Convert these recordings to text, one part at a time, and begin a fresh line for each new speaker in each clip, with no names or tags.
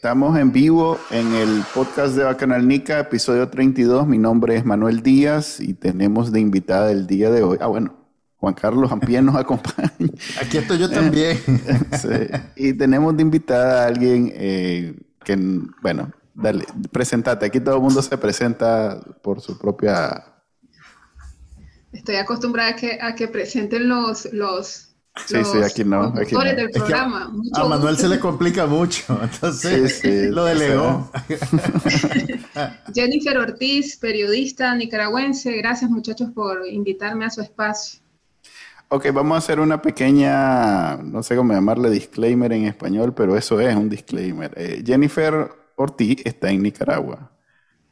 Estamos en vivo en el podcast de Bacanal Nica, episodio 32. Mi nombre es Manuel Díaz y tenemos de invitada el día de hoy. Ah, bueno, Juan Carlos Ampien nos acompaña.
Aquí estoy yo también.
Sí. Y tenemos de invitada a alguien eh, que, bueno, dale, presentate. Aquí todo el mundo se presenta por su propia...
Estoy acostumbrada a que, a que presenten los, los
Sí, sí, aquí no. Aquí no.
del programa.
a Manuel se le complica mucho, entonces sí, sí, lo delegó.
Jennifer Ortiz, periodista nicaragüense, gracias muchachos por invitarme a su espacio.
Ok, vamos a hacer una pequeña, no sé cómo llamarle disclaimer en español, pero eso es un disclaimer. Eh, Jennifer Ortiz está en Nicaragua.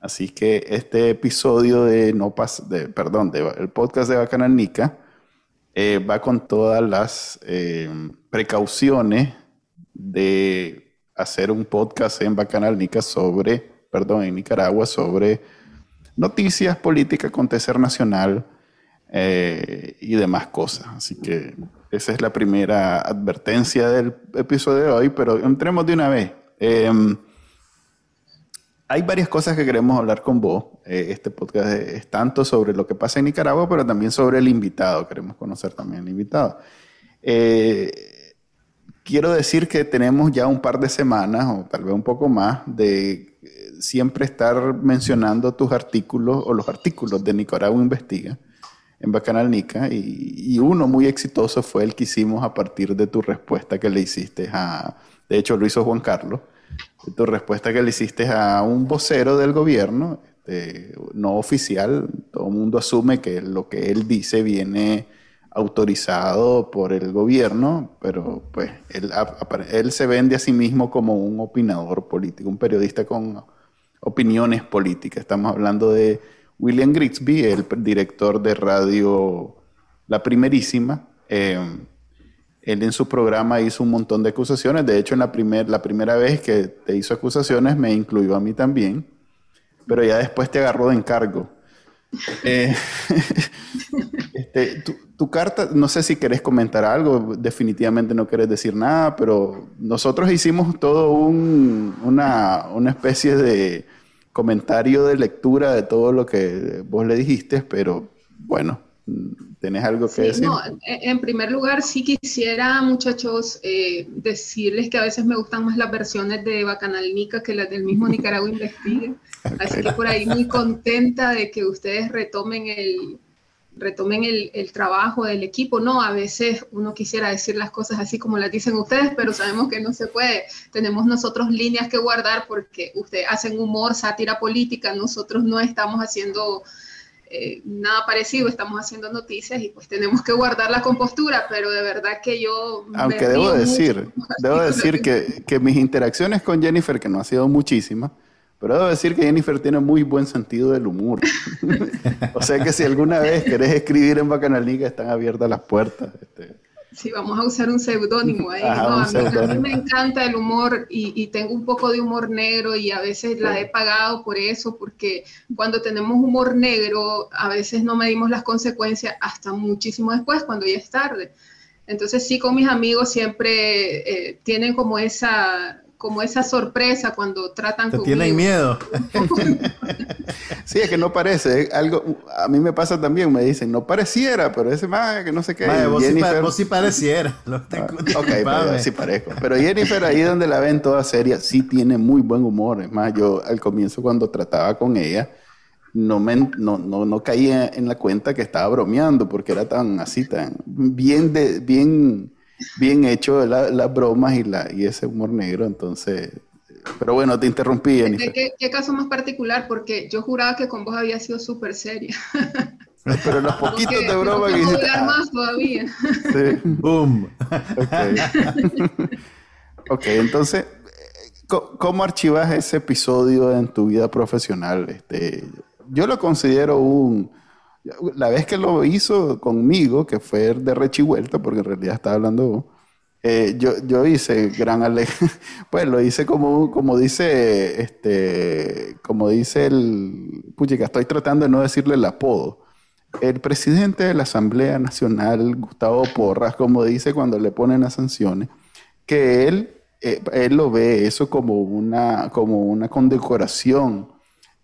Así que este episodio de No Pas, de, perdón, de, el podcast de Bacanal Nica, eh, va con todas las eh, precauciones de hacer un podcast en Bacanal Nica sobre, perdón, en Nicaragua sobre noticias, política, acontecer nacional eh, y demás cosas. Así que esa es la primera advertencia del episodio de hoy, pero entremos de una vez. Hay varias cosas que queremos hablar con vos. Eh, este podcast es tanto sobre lo que pasa en Nicaragua, pero también sobre el invitado. Queremos conocer también el invitado. Eh, quiero decir que tenemos ya un par de semanas, o tal vez un poco más, de eh, siempre estar mencionando tus artículos o los artículos de Nicaragua Investiga en Bacanal Nica. Y, y uno muy exitoso fue el que hicimos a partir de tu respuesta que le hiciste a, de hecho lo hizo Juan Carlos tu respuesta que le hiciste a un vocero del gobierno, este, no oficial, todo el mundo asume que lo que él dice viene autorizado por el gobierno, pero pues él, se vende a sí mismo como un opinador político, un periodista con opiniones políticas. Estamos hablando de William Grigsby, el director de radio La Primerísima. Eh, él en su programa hizo un montón de acusaciones. De hecho, en la, primer, la primera vez que te hizo acusaciones me incluyó a mí también, pero ya después te agarró de encargo. Eh, este, tu, carta, no sé si querés comentar algo, definitivamente no querés decir nada, pero nosotros hicimos todo un, una, una especie de comentario de lectura de todo lo que vos le dijiste, pero bueno, ¿Tenés algo que decir?
No, en primer lugar, sí quisiera, muchachos, eh, decirles que a veces me gustan más las versiones de Bacanal Nica que las del mismo Nicaragua Investiga. Así que por ahí muy contenta de que ustedes retomen el, retomen el, el, trabajo del equipo. No, a veces uno quisiera decir las cosas así como las dicen ustedes, pero sabemos que no se puede. Tenemos nosotros líneas que guardar porque ustedes hacen humor, sátira política, nosotros no estamos haciendo eh, nada parecido, estamos haciendo noticias y pues tenemos que guardar la compostura, pero de verdad que yo...
Aunque debo decir, debo decir que, que, mis interacciones con Jennifer, que no ha sido muchísimas, pero debo decir que Jennifer tiene muy buen sentido del humor. o sea que si alguna vez querés escribir en Bacanal Liga, están abiertas las puertas. Este,
Sí, vamos a usar un seudónimo ahí. a, mí, me encanta el humor y, tengo un poco de humor negro y a veces la he pagado por eso, porque cuando tenemos humor negro, a veces no medimos las consecuencias hasta muchísimo después, cuando ya es tarde. Entonces sí, con mis amigos siempre eh, tienen como esa como esa sorpresa cuando tratan
Te tienen miedo.
sí, es que no parece. Algo, a mí me pasa también, me dicen, no pareciera, pero ese más que no sé qué.
vos, Jennifer... sí, pareciera.
Ah, ok, pero sí parezco. Pero Jennifer, ahí donde la ven toda seria, sí tiene muy buen humor. Es más, yo al comienzo cuando trataba con ella, no, me, no, no, no caía en la cuenta que estaba bromeando, porque era tan así, tan bien, de, bien bien hecho las bromas y, la, y ese humor negro, entonces... Pero bueno, te interrumpí,
Jennifer. ¿Qué, ¿Qué, caso más particular? Porque yo juraba que con vos había sido súper seria.
Pero los poquitos de broma que hiciste...
Ah. más todavía.
Sí. Boom. Ok. ok, entonces, ¿Cómo archivas ese episodio en tu vida profesional? Este, yo lo considero un... La vez que lo hizo conmigo, que fue de rechivuelta, porque en realidad estaba hablando eh, yo, yo hice gran ale pues lo hice como, como dice, este, como dice el, puchica, estoy tratando de no decirle el apodo. El presidente de la Asamblea Nacional, Gustavo Porras, como dice cuando le ponen las sanciones, que él, eh, él lo ve eso como una, como una condecoración.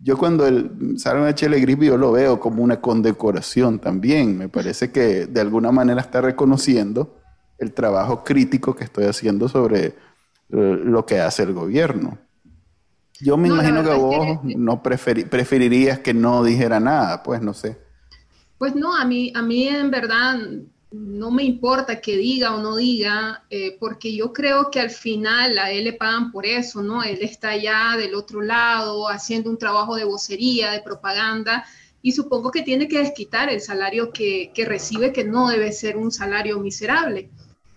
Yo cuando el una chile gripe, yo lo veo como una condecoración también. Me parece que de alguna manera está reconociendo el trabajo crítico que estoy haciendo sobre eh, lo que hace el gobierno. Yo me imagino que vos no preferirías que no dijera nada, pues no sé.
Pues no, a mí, a mí en verdad no me importa que diga o no diga, eh, porque yo creo que al final a él le pagan por eso, ¿no? Él está allá del otro lado haciendo un trabajo de vocería, de propaganda, y supongo que tiene que desquitar el salario que, que recibe, que no debe ser un salario miserable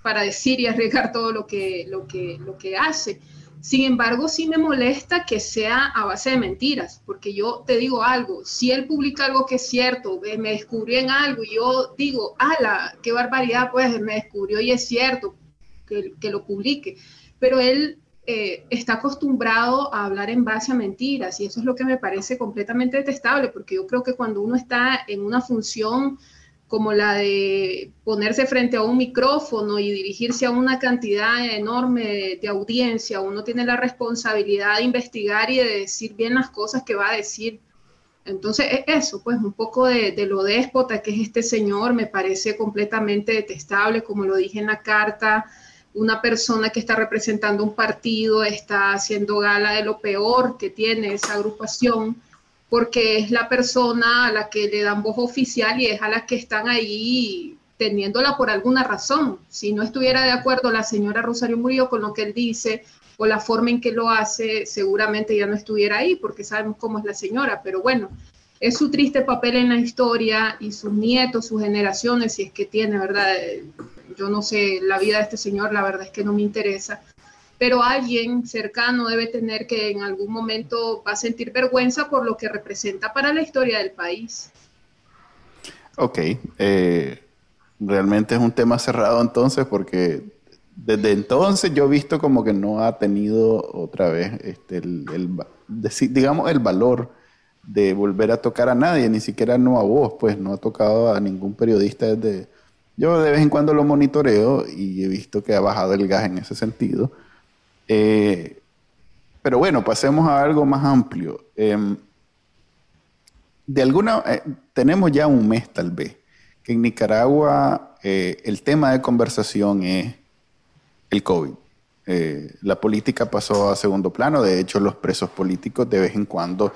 para decir y arriesgar todo lo que, lo que, lo que hace. Sin embargo, sí me molesta que sea a base de mentiras, porque yo te digo algo, si él publica algo que es cierto, me descubrió en algo y yo digo, ala, qué barbaridad, pues me descubrió y es cierto que, lo publique, pero él eh, está acostumbrado a hablar en base a mentiras y eso es lo que me parece completamente detestable, porque yo creo que cuando uno está en una función como la de ponerse frente a un micrófono y dirigirse a una cantidad enorme de, audiencia, uno tiene la responsabilidad de investigar y de decir bien las cosas que va a decir. Entonces, e, eso, pues un poco de, de, lo déspota que es este señor me parece completamente detestable, como lo dije en la carta, una persona que está representando un partido está haciendo gala de lo peor que tiene esa agrupación porque es la persona a la que le dan voz oficial y es a la que están ahí teniéndola por alguna razón. Si no estuviera de acuerdo la señora Rosario Murillo con lo que él dice o la forma en que lo hace, seguramente ya no estuviera ahí, porque sabemos cómo es la señora, pero bueno, es su triste papel en la historia y sus nietos, sus generaciones, si es que tiene, ¿verdad? Yo no sé la vida de este señor, la verdad es que no me interesa, pero alguien cercano debe tener que en algún momento va a sentir vergüenza por lo que representa para la historia del país.
Ok, eh, realmente es un tema cerrado entonces porque desde entonces yo he visto como que no ha tenido otra vez este, el, digamos el valor de volver a tocar a nadie, ni siquiera no a vos, pues no ha tocado a ningún periodista desde... Yo de vez en cuando lo monitoreo y he visto que ha bajado el gas en ese sentido eh, pero bueno, pasemos a algo más amplio. Em, de alguna, eh, tenemos ya un mes tal vez, que en Nicaragua eh, el tema de conversación es el COVID. la política pasó a segundo plano, de hecho los presos políticos de vez en cuando,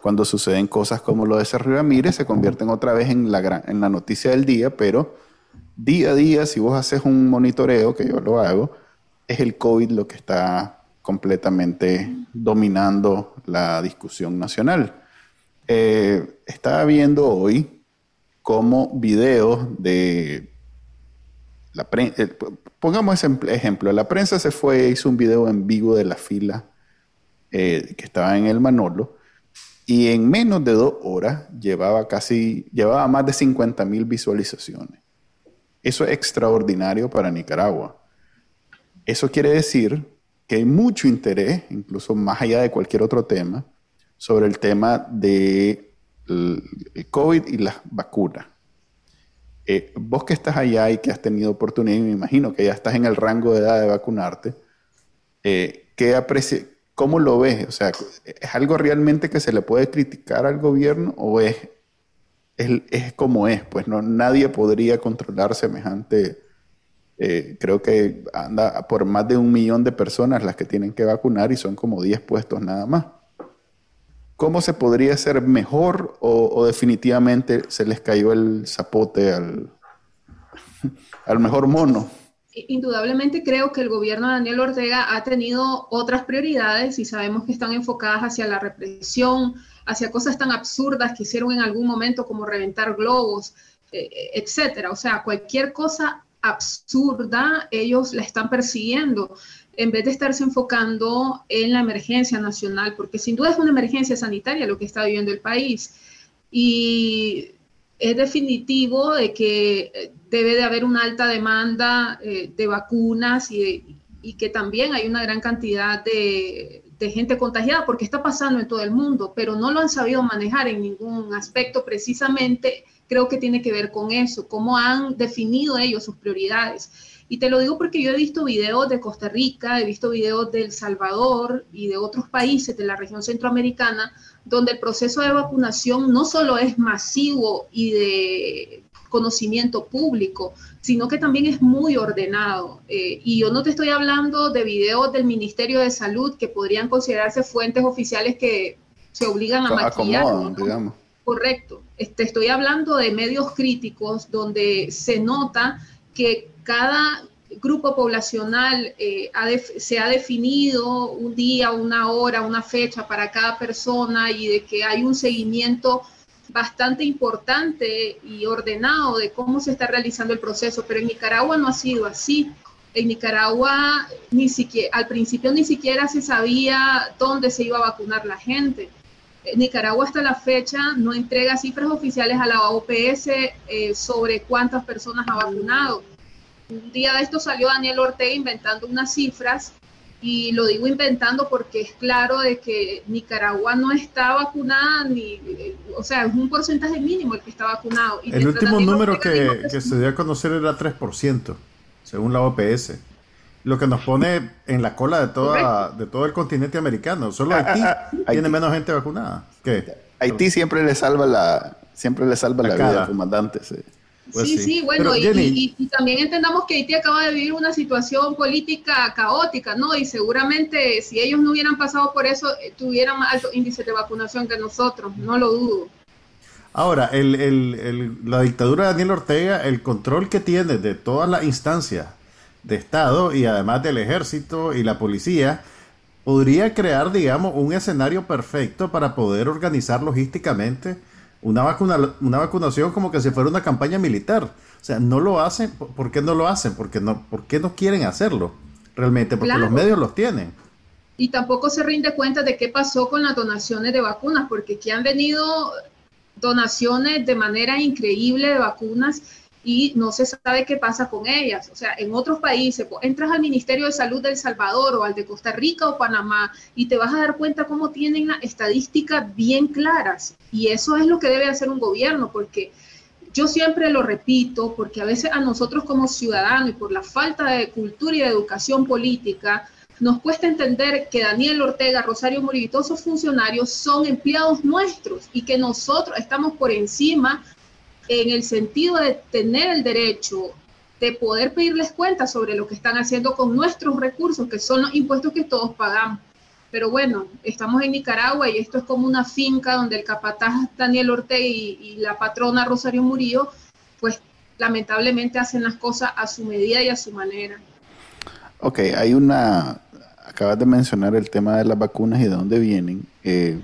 cuando suceden cosas como lo de Sergio Ramírez, se convierten otra vez en la, en la noticia del día, pero día a día, si vos haces un monitoreo, que yo lo hago, es el COVID lo que está completamente dominando la discusión nacional. Eh, estaba viendo hoy cómo videos de la prensa, eh, pongamos ese ejemplo, la prensa se fue, hizo un video en vivo de la fila eh, que estaba en el Manolo y en menos de dos horas llevaba casi, llevaba más de 50 mil visualizaciones. Eso es extraordinario para Nicaragua. Eso quiere decir que hay mucho interés, incluso más allá de cualquier otro tema, sobre el tema del de COVID y las vacunas. Eh, vos que estás allá y que has tenido oportunidad, y me imagino que ya estás en el rango de edad de vacunarte, eh, ¿qué ¿cómo lo ves? O sea, ¿es algo realmente que se le puede criticar al gobierno o es, es, es como es? Pues no, nadie podría controlar semejante eh, creo que anda por más de un millón de personas las que tienen que vacunar y son como 10 puestos nada más. ¿Cómo se podría hacer mejor o, definitivamente se les cayó el zapote al, al mejor mono?
Indudablemente creo que el gobierno de Daniel Ortega ha tenido otras prioridades y sabemos que están enfocadas hacia la represión, hacia cosas tan absurdas que hicieron en algún momento como reventar globos, eh, etcétera. O sea, cualquier cosa absurda, ellos la están persiguiendo en vez de estarse enfocando en la emergencia nacional, porque sin duda es una emergencia sanitaria lo que está viviendo el país. Y es definitivo de que eh, debe de haber una alta demanda eh, de vacunas y, que también hay una gran cantidad de, de, gente contagiada, porque está pasando en todo el mundo, pero no lo han sabido manejar en ningún aspecto. Precisamente creo que tiene que ver con eso, cómo han definido ellos sus prioridades. Y te lo digo porque yo he visto videos de Costa Rica, he visto videos de El Salvador y de otros países de la región centroamericana, donde el proceso de vacunación no solo es masivo y de conocimiento público, sino que también es muy ordenado. Eh, y yo no te estoy hablando de videos del Ministerio de Salud que podrían considerarse fuentes oficiales que se obligan a maquillar. digamos. Correcto. Te este, estoy hablando de medios críticos donde se nota que cada grupo poblacional eh, se ha definido un día, una hora, una fecha para cada persona y de que hay un seguimiento bastante importante y ordenado de cómo se está realizando el proceso, pero en Nicaragua no ha sido así. En Nicaragua ni siquiera, al principio ni siquiera se sabía dónde se iba a vacunar la gente. Nicaragua hasta la fecha no entrega cifras oficiales a la OPS eh, sobre cuántas personas ha vacunado un día de esto salió Daniel Ortega inventando unas cifras y lo digo inventando porque es claro de que Nicaragua no está vacunada ni, o sea, es un porcentaje mínimo el que está vacunado.
el último número que, que, se dio a conocer era 3%, según la OPS. Lo que nos pone en la cola de toda de todo el continente americano. Solo ah, Haití ah, ah, tiene menos gente vacunada. ¿Qué?
Haití siempre le salva la siempre le salva la, vida al comandante. Sí.
Pues sí, sí, bueno, y, también entendamos que Haití acaba de vivir una situación política caótica, ¿no? Y seguramente si ellos no hubieran pasado por eso, eh, tuvieran más alto índice de vacunación que nosotros, no lo dudo.
Ahora, la dictadura de Daniel Ortega, el control que tiene de todas las instancias de Estado y además del ejército y la policía, podría crear, digamos, un escenario perfecto para poder organizar logísticamente una, vacuna, una vacunación como que si fuera una campaña militar. O sea, no lo hacen. ¿Por qué no lo hacen? Porque no, ¿Por qué no quieren hacerlo? Realmente, porque los medios los tienen.
Y tampoco se rinde cuenta de qué pasó con las donaciones de vacunas, porque aquí han venido donaciones de manera increíble de vacunas y no se sabe qué pasa con ellas. O sea, en otros países, entras al Ministerio de Salud de El Salvador o al de Costa Rica o Panamá y te vas a dar cuenta cómo tienen las estadísticas bien claras. Y eso es lo que debe hacer un gobierno, porque yo siempre lo repito, porque a veces a nosotros como ciudadanos y por la falta de cultura y de educación política, nos cuesta entender que Daniel Ortega, Rosario Murillo y todos esos funcionarios son empleados nuestros y que nosotros estamos por encima en el sentido de tener el derecho de poder pedirles cuentas sobre lo que están haciendo con nuestros recursos, que son los impuestos que todos pagamos. Pero bueno, estamos en Nicaragua y esto es como una finca donde el capataz Daniel Ortega y, la patrona Rosario Murillo, pues lamentablemente hacen las cosas a su medida y a su manera.
Ok, hay una, acabas de mencionar el tema de las vacunas y de dónde vienen. Eh,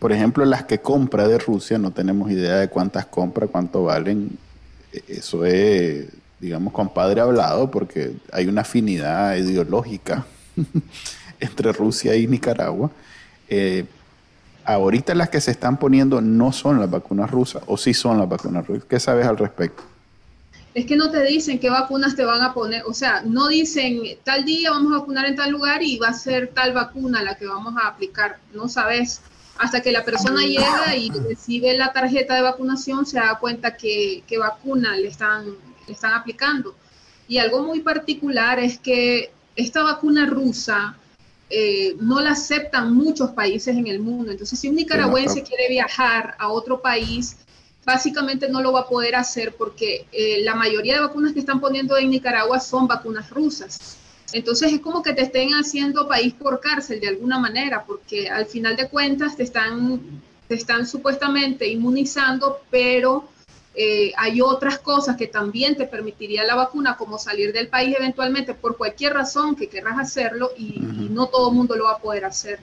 por ejemplo, las que compra de Rusia, no tenemos idea de cuántas compra, cuánto valen. E, eso es, digamos, compadre hablado, porque hay una afinidad ideológica entre Rusia y Nicaragua. Eh, ahorita las que se están poniendo no son las vacunas rusas, o sí son las vacunas rusas. ¿Qué sabes al respecto?
Es que no te dicen qué vacunas te van a poner, o sea, no dicen tal día vamos a vacunar en tal lugar y va a ser tal vacuna la que vamos a aplicar, no sabes hasta que la persona llega y recibe la tarjeta de vacunación, se da cuenta que, vacuna le están, le están aplicando. Y algo muy particular es que esta vacuna rusa eh, no la aceptan muchos países en el mundo. Entonces, si un nicaragüense quiere viajar a otro país, básicamente no lo va a poder hacer porque eh, la mayoría de vacunas que están poniendo en Nicaragua son vacunas rusas. Entonces es como que te estén haciendo país por cárcel de alguna manera, porque al final de cuentas te están, te están supuestamente inmunizando, pero eh, hay otras cosas que también te permitiría la vacuna, como salir del país eventualmente por cualquier razón que querrás hacerlo y, no todo el mundo lo va a poder hacer.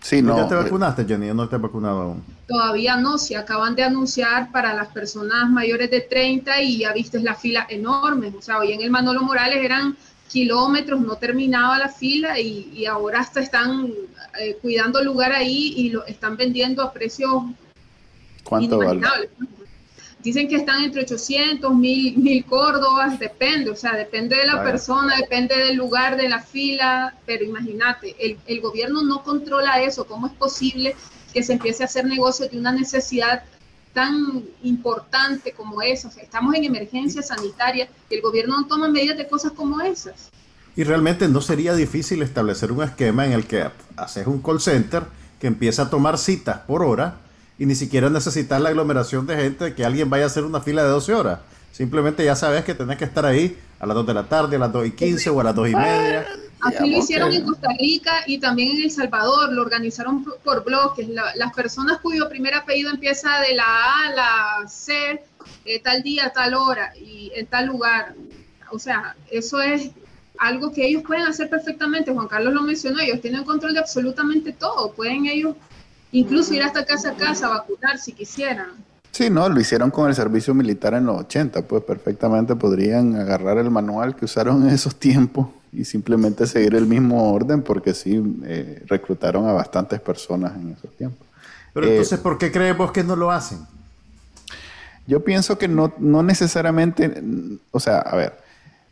Sí, no. ¿Ya te eh, vacunaste, Jenny? ¿O no te has vacunado aún?
Todavía no, se acaban de anunciar para las personas mayores de 30 y ya viste la fila enorme. O sea, hoy en el Manolo Morales eran kilómetros, no terminaba la fila y, ahora hasta están eh, cuidando el lugar ahí y lo están vendiendo a precios
¿Cuánto vale?
Dicen que están entre 800, 1000, 1000 córdobas, depende, o sea, depende de la persona, depende del lugar, de la fila, pero imagínate, el, el gobierno no controla eso, ¿cómo es posible que se empiece a hacer negocio de una necesidad tan importante como esa? O sea, estamos en emergencia sanitaria y el gobierno no toma medidas de cosas como esas.
Y realmente no sería difícil establecer un esquema en el que haces un call center que empieza a tomar citas por hora y ni siquiera necesitas la aglomeración de gente de que alguien vaya a hacer una fila de 12 horas. Simplemente ya sabes que tenés que estar ahí a las 2 de la tarde, a las 2 y 15 o a las 2 y media.
Así lo hicieron en Costa Rica y también en El Salvador, lo organizaron por bloques. las personas cuyo primer apellido empieza de la A a la C, eh, tal día, tal hora y en tal lugar. O sea, eso es algo que ellos pueden hacer perfectamente. Juan Carlos lo mencionó, ellos tienen control de absolutamente todo. Pueden ellos incluso ir hasta casa a casa a vacunar si quisieran.
Sí, no, lo hicieron con el servicio militar en los 80, pues perfectamente podrían agarrar el manual que usaron en esos tiempos y simplemente seguir el mismo orden porque sí, eh, reclutaron a bastantes personas en esos tiempos.
Pero entonces, eh, ¿por qué creemos que no lo hacen?
Yo pienso que no, no necesariamente, o sea, a ver,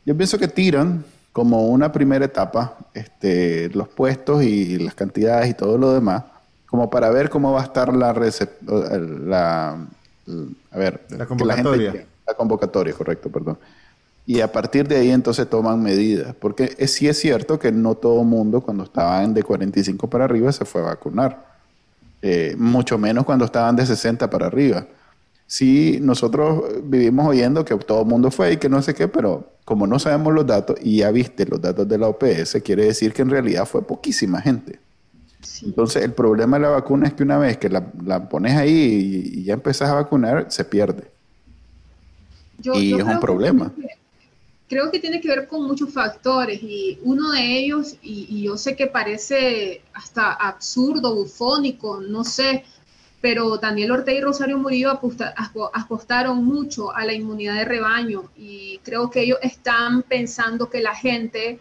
yo pienso que tiran como una primera etapa este, los puestos y las cantidades y todo lo demás como para ver cómo va a estar la la, a ver,
la convocatoria.
La, la convocatoria, correcto, perdón. Y a partir de ahí entonces toman medidas, porque es, sí es cierto que no todo mundo cuando estaban de 45 para arriba se fue a vacunar, eh, mucho menos cuando estaban de 60 para arriba. Sí, nosotros vivimos oyendo que todo el mundo fue y que no sé qué, pero como no sabemos los datos y ya viste los datos de la OPS, quiere decir que en realidad fue poquísima gente. Entonces, el problema de la vacuna es que una vez que la, pones ahí y, ya empezás a vacunar, se pierde. y es un problema.
Creo que tiene que ver con muchos factores y uno de ellos, y, yo sé que parece hasta absurdo, bufónico, no sé, pero Daniel Ortega y Rosario Murillo apostaron mucho a la inmunidad de rebaño y creo que ellos están pensando que la gente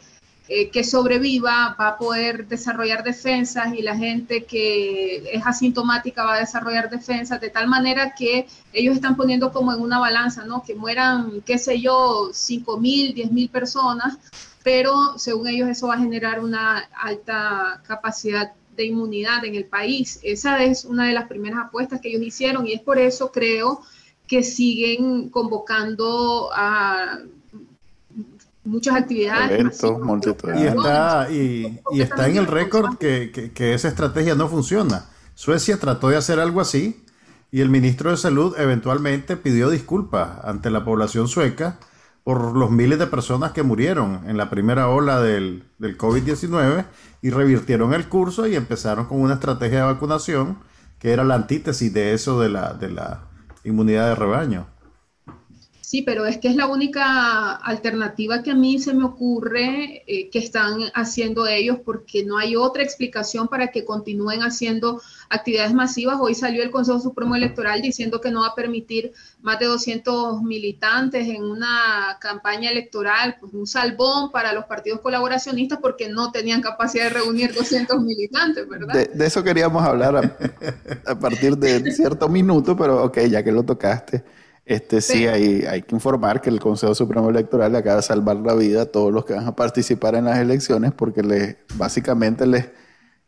eh, que sobreviva va a poder desarrollar defensas y la gente que es asintomática va a desarrollar defensas de tal manera que ellos están poniendo como en una balanza, ¿no? Que mueran, qué sé yo, 5 mil, 10 mil personas, pero según ellos eso va a generar una alta capacidad de inmunidad en el país. Esa es una de las primeras apuestas que ellos hicieron y es por eso creo que siguen convocando a muchas actividades.
y está, y, está en el récord que, esa estrategia no funciona. Suecia trató de hacer algo así y el ministro de Salud eventualmente pidió disculpas ante la población sueca por los miles de personas que murieron en la primera ola del, del COVID-19 y revirtieron el curso y empezaron con una estrategia de vacunación que era la antítesis de eso de la, de la inmunidad de rebaño.
Sí, pero es que es la única alternativa que a mí se me ocurre eh, que están haciendo ellos porque no hay otra explicación para que continúen haciendo actividades masivas. Hoy salió el Consejo Supremo Electoral diciendo que no va a permitir más de 200 militantes en una campaña electoral, pues un salvón para los partidos colaboracionistas porque no tenían capacidad de reunir 200 militantes, ¿verdad?
De, eso queríamos hablar a, a partir de cierto minuto, pero ok, ya que lo tocaste. Este sí, hay, hay que informar que el Consejo Supremo Electoral le acaba de salvar la vida a todos los que van a participar en las elecciones porque les, básicamente les,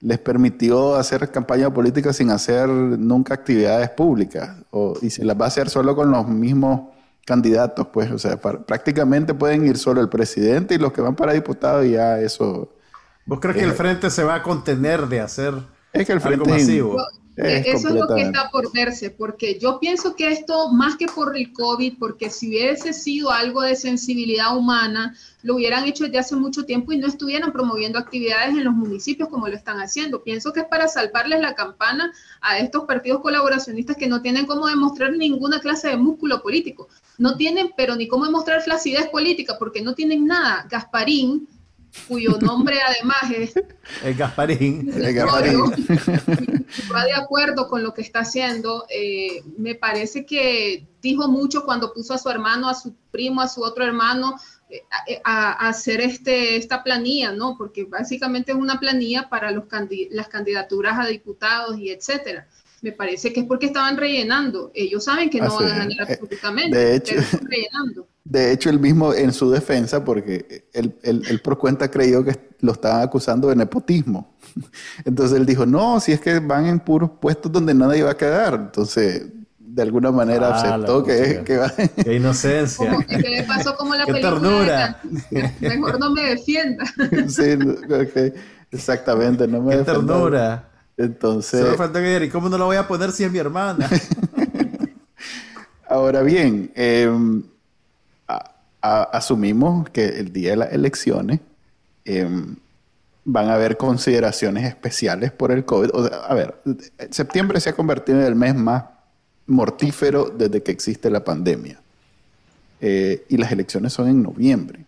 les permitió hacer campaña política sin hacer nunca actividades públicas o, y se las va a hacer solo con los mismos candidatos, pues, o sea, prácticamente pueden ir solo el presidente y los que van para diputados y ya eso.
¿Vos crees que el frente se va a contener de hacer es que el frente algo masivo?
Eso es lo que está por verse, porque yo pienso que esto, más que por el COVID, porque si hubiese sido algo de sensibilidad humana, lo hubieran hecho desde hace mucho tiempo y no estuvieran promoviendo actividades en los municipios como lo están haciendo. Pienso que es para salvarles la campana a estos partidos colaboracionistas que no tienen cómo demostrar ninguna clase de músculo político. No tienen, pero ni cómo demostrar flacidez política, porque no tienen nada. Gasparín cuyo nombre además es
el Gasparín.
El Gasparín. va de acuerdo con lo que está haciendo. Eh, me parece que dijo mucho cuando puso a su hermano, a su primo, a su otro hermano eh, a, hacer este, esta planilla, ¿no? Porque básicamente es una planilla para los las candidaturas a diputados y etcétera me parece que es porque estaban rellenando. Ellos saben que no van a ganar eh, absolutamente.
De hecho, de hecho, él mismo en su defensa, porque él, él, por cuenta creyó que lo estaban acusando de nepotismo. Entonces él dijo, no, si es que van en puros puestos donde nadie va a quedar. Entonces, de alguna manera ah, aceptó que, que, va.
Qué inocencia.
¿Qué le pasó como la Qué película? Ternura. Mejor no me defienda.
sí, exactamente, no me
Qué ternura.
Entonces.
Solo falta que ¿y cómo no la voy a poner si es mi hermana?
Ahora bien, asumimos que el día de las elecciones em, van a haber consideraciones especiales por el COVID. a ver, septiembre se ha convertido en el mes más mortífero desde que existe la pandemia. Eh, y las elecciones son en noviembre.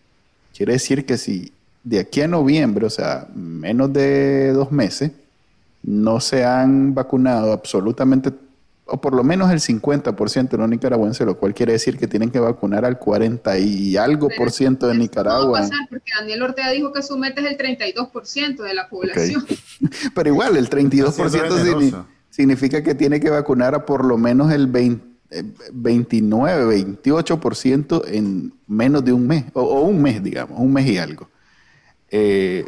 Quiere decir que si de aquí a noviembre, o sea, menos de dos meses, no se han vacunado absolutamente, o por lo menos el 50% de los nicaragüenses, lo cual quiere decir que tienen que vacunar al 40 y algo por ciento de Nicaragua. No va
a pasar porque Daniel Ortega dijo que su meta es el 32% de la población.
Pero igual, el 32% significa que tiene que vacunar a por lo menos el 29, 28% eh, en menos de un mes, o, un mes, digamos, un mes y algo. Eh,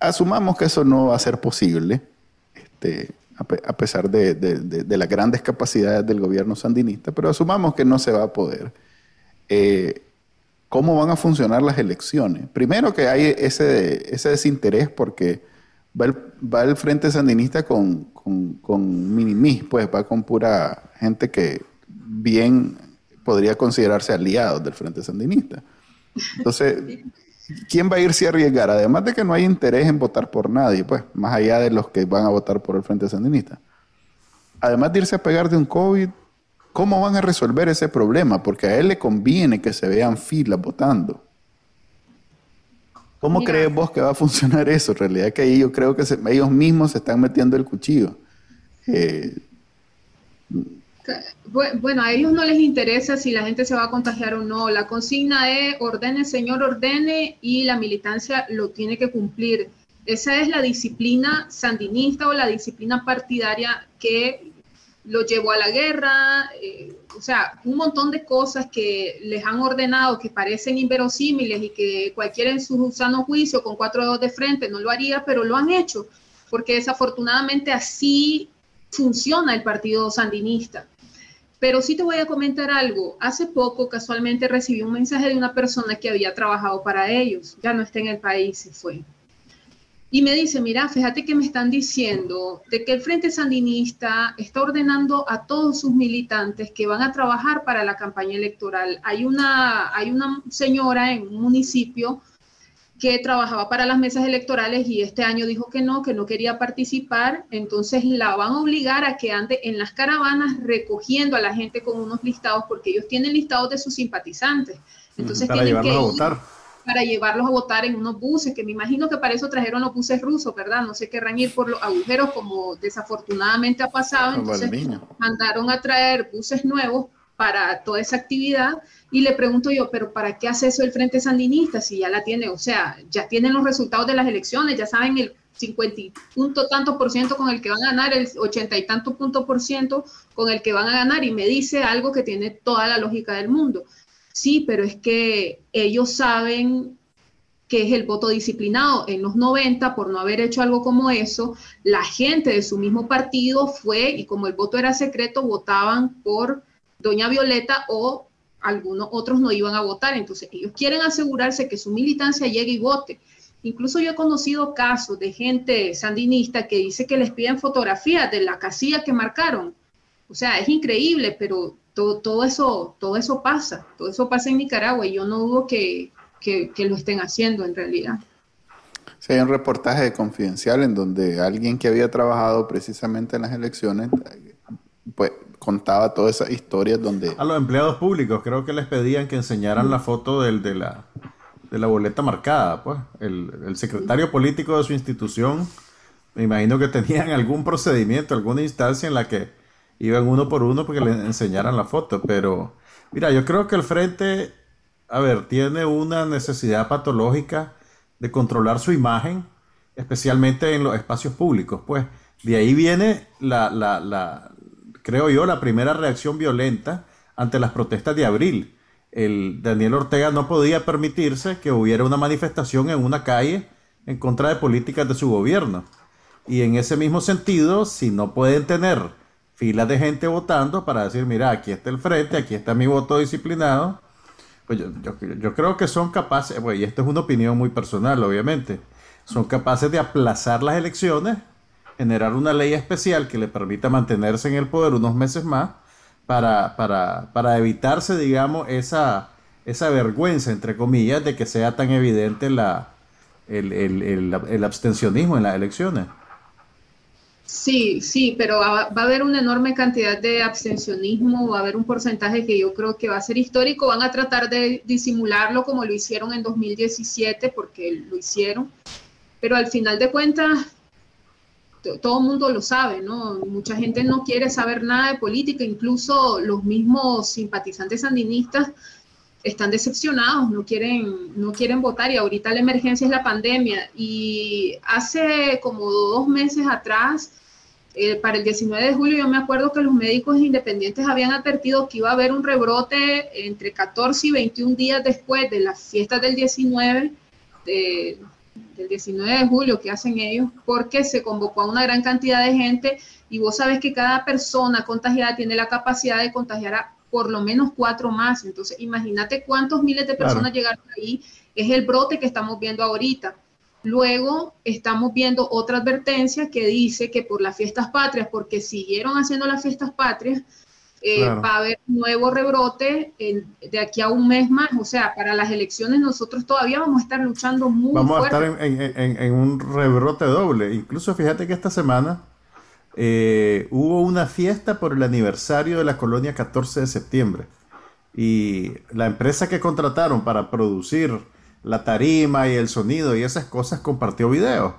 asumamos que eso no va a ser posible este, a, pesar de, las grandes capacidades del gobierno sandinista, pero asumamos que no se va a poder. Eh, ¿Cómo van a funcionar las elecciones? Primero que hay ese, ese desinterés porque va el, Frente Sandinista con, con, con minimis, pues va con pura gente que bien podría considerarse aliados del Frente Sandinista. Entonces, ¿quién va a irse a arriesgar? Además de que no hay interés en votar por nadie, pues, más allá de los que van a votar por el Frente Sandinista. Además de irse a pegar de un COVID, ¿cómo van a resolver ese problema? Porque a él le conviene que se vean filas votando. ¿Cómo crees vos que va a funcionar eso? En realidad que ahí yo creo que ellos mismos se están metiendo el cuchillo. Eh,
bueno, a ellos no les interesa si la gente se va a contagiar o no. La consigna es ordene, señor, ordene y la militancia lo tiene que cumplir. Esa es la disciplina sandinista o la disciplina partidaria que lo llevó a la guerra. Eh, o sea, un montón de cosas que les han ordenado que parecen inverosímiles y que cualquiera en su sano juicio con cuatro dedos de frente no lo haría, pero lo han hecho, porque desafortunadamente así funciona el partido sandinista. Pero sí te voy a comentar algo. Hace poco casualmente recibí un mensaje de una persona que había trabajado para ellos. Ya no está en el país, se fue. Y me dice, mira, fíjate que me están diciendo de que el Frente Sandinista está ordenando a todos sus militantes que van a trabajar para la campaña electoral. Hay una, hay una señora en un municipio que trabajaba para las mesas electorales y este año dijo que no, que no quería participar, entonces la van a obligar a que ande en las caravanas recogiendo a la gente con unos listados, porque ellos tienen listados de sus simpatizantes. Entonces
para tienen
llevarlos
que a votar.
Para llevarlos a votar en unos buses, que me imagino que para eso trajeron los buses rusos, ¿verdad? No sé querrán ir por los agujeros como desafortunadamente ha pasado. Entonces mandaron a traer buses nuevos para toda esa actividad y le pregunto yo, pero ¿para qué hace eso el Frente Sandinista si ya la tiene? O sea, ya tienen los resultados de las elecciones, ya saben el 50 y punto tanto por ciento con el que van a ganar, el 80 y tanto punto por ciento con el que van a ganar y me dice algo que tiene toda la lógica del mundo. Sí, pero es que ellos saben que es el voto disciplinado. En los 90, por no haber hecho algo como eso, la gente de su mismo partido fue y como el voto era secreto, votaban por Doña Violeta o algunos otros no iban a votar. Entonces, ellos quieren asegurarse que su militancia llegue y vote. Incluso yo he conocido casos de gente sandinista que dice que les piden fotografías de la casilla que marcaron. O sea, es increíble, pero todo, eso, todo eso pasa. Todo eso pasa en Nicaragua y yo no dudo que, que, que lo estén haciendo en realidad.
Sí, hay un reportaje de Confidencial en donde alguien que había trabajado precisamente en las elecciones, pues contaba todas esas historias donde...
A los empleados públicos, creo que les pedían que enseñaran la foto del, de la de la boleta marcada, pues. El, secretario político de su institución, me imagino que tenían algún procedimiento, alguna instancia en la que iban uno por uno porque le enseñaran la foto. Pero, mira, yo creo que el frente, a ver, tiene una necesidad patológica de controlar su imagen, especialmente en los espacios públicos, pues. De ahí viene la, la, la creo yo, la primera reacción violenta ante las protestas de abril el Daniel Ortega no podía permitirse que hubiera una manifestación en una calle en contra de políticas de su gobierno. Y en ese mismo sentido, si no pueden tener filas de gente votando para decir, mira, aquí está el frente, aquí está mi voto disciplinado, pues yo, creo que son capaces, y esto es una opinión muy personal, obviamente, son capaces de aplazar las elecciones, generar una ley especial que le permita mantenerse en el poder unos meses más para, para, para evitarse, digamos, esa, esa vergüenza, entre comillas, de que sea tan evidente la, el, el, el, abstencionismo en las elecciones.
Sí, sí, pero va, a haber una enorme cantidad de abstencionismo, va a haber un porcentaje que yo creo que va a ser histórico, van a tratar de disimularlo como lo hicieron en 2017, porque lo hicieron, pero al final de cuentas todo el mundo lo sabe, ¿no? Mucha gente no quiere saber nada de política, incluso los mismos simpatizantes sandinistas están decepcionados, no quieren, no quieren votar y ahorita la emergencia es la pandemia. Y hace como dos meses atrás, eh, para el 19 de julio, yo me acuerdo que los médicos independientes habían advertido que iba a haber un rebrote entre 14 y 21 días después de las fiestas del 19 de, del 19 de julio que hacen ellos, porque se convocó a una gran cantidad de gente y vos sabes que cada persona contagiada tiene la capacidad de contagiar a por lo menos cuatro más. Entonces, imagínate cuántos miles de personas llegaron ahí. Es el brote que estamos viendo ahorita. Luego estamos viendo otra advertencia que dice que por las fiestas patrias, porque siguieron haciendo las fiestas patrias, eh, va a haber nuevo rebrote de aquí a un mes más. O sea, para las elecciones nosotros todavía vamos a estar luchando muy
Vamos a estar en, un rebrote doble. Incluso fíjate que esta semana eh, hubo una fiesta por el aniversario de la colonia 14 de septiembre. Y la empresa que contrataron para producir la tarima y el sonido y esas cosas compartió videos.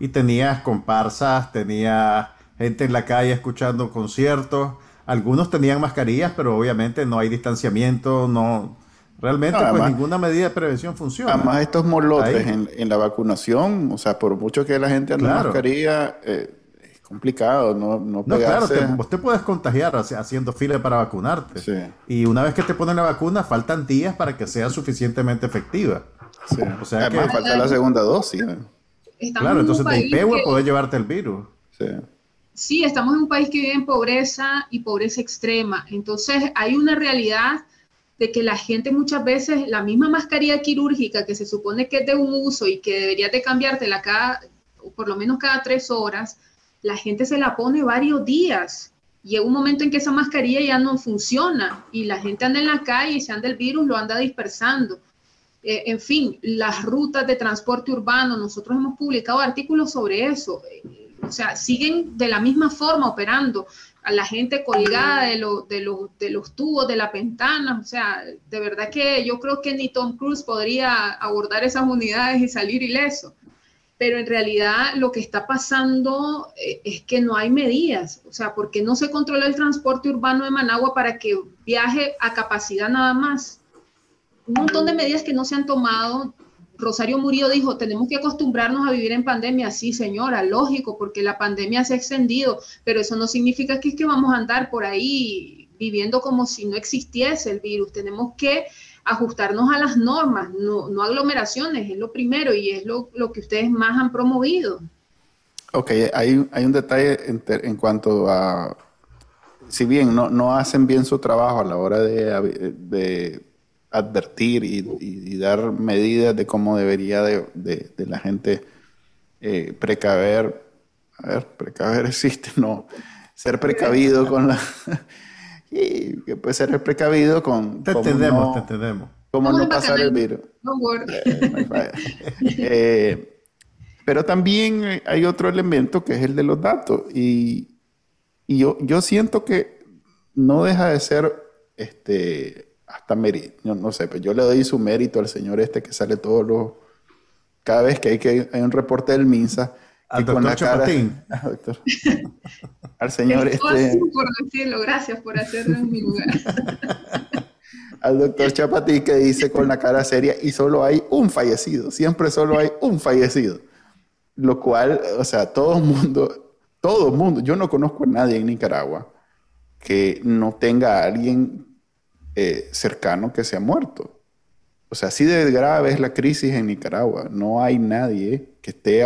Y tenías comparsas, tenía gente en la calle escuchando conciertos algunos tenían mascarillas, pero obviamente no hay distanciamiento, no... Realmente, pues ninguna medida de prevención funciona.
Además, estos molotes en, la vacunación, o sea, por mucho que la gente ande mascarilla, eh, es complicado no, no, no
claro, te, vos te puedes contagiar haciendo fila para vacunarte. Sí. Y una vez que te ponen la vacuna, faltan días para que sea suficientemente efectiva.
Sí. O sea Además, falta la segunda dosis.
claro, entonces de IPEWA puede llevarte el virus.
Sí sí, estamos en un país que vive en pobreza y pobreza extrema. Entonces hay una realidad de que la gente muchas veces, la misma mascarilla quirúrgica que se supone que es de un uso y que deberías de cambiártela cada, por lo menos cada tres horas, la gente se la pone varios días. Llega un momento en que esa mascarilla ya no funciona y la gente anda en la calle y se anda el virus, lo anda dispersando. Eh, en fin, las rutas de transporte urbano, nosotros hemos publicado artículos sobre eso o sea, siguen de la misma forma operando a la gente colgada de, de, de los tubos, de la ventana, o sea, de verdad que yo creo que ni Tom Cruise podría abordar esas unidades y salir ileso. Pero en realidad lo que está pasando eh, es que no hay medidas, o sea, porque no se controla el transporte urbano de Managua para que viaje a capacidad nada más. Un montón de medidas que no se han tomado Rosario Murillo dijo, tenemos que acostumbrarnos a vivir en pandemia. Sí, señora, lógico, porque la pandemia se ha extendido, pero eso no significa que es que vamos a andar por ahí viviendo como si no existiese el virus. Tenemos que ajustarnos a las normas, no, aglomeraciones, es lo primero y es lo, que ustedes más han promovido.
Ok, hay, hay un detalle en, cuanto a, si bien no hacen bien su trabajo a la hora de advertir y, dar medidas de cómo debería de, la gente eh, precaver. A ver, precaver existe, no. Ser precavido con la... y que puede ser precavido con...
Te entendemos, te entendemos.
Cómo no pasar el virus. No eh, eh, pero también hay otro elemento que es el de los datos. Y, y yo, yo siento que no deja de ser este, hasta mérito, yo no sé, pero yo le doy su mérito al señor este que sale todos los, cada vez que hay, que hay un reporte del MINSA,
al doctor con Chapatín.
al señor este...
por decirlo, gracias por hacerlo en mi lugar.
al doctor Chapatín que dice con la cara seria y solo hay un fallecido, siempre solo hay un fallecido. Lo cual, o sea, todo el mundo, todo el mundo, yo no conozco a nadie en Nicaragua que no tenga a alguien eh, cercano que se ha muerto. O sea, así de grave es la crisis en Nicaragua. No hay nadie que esté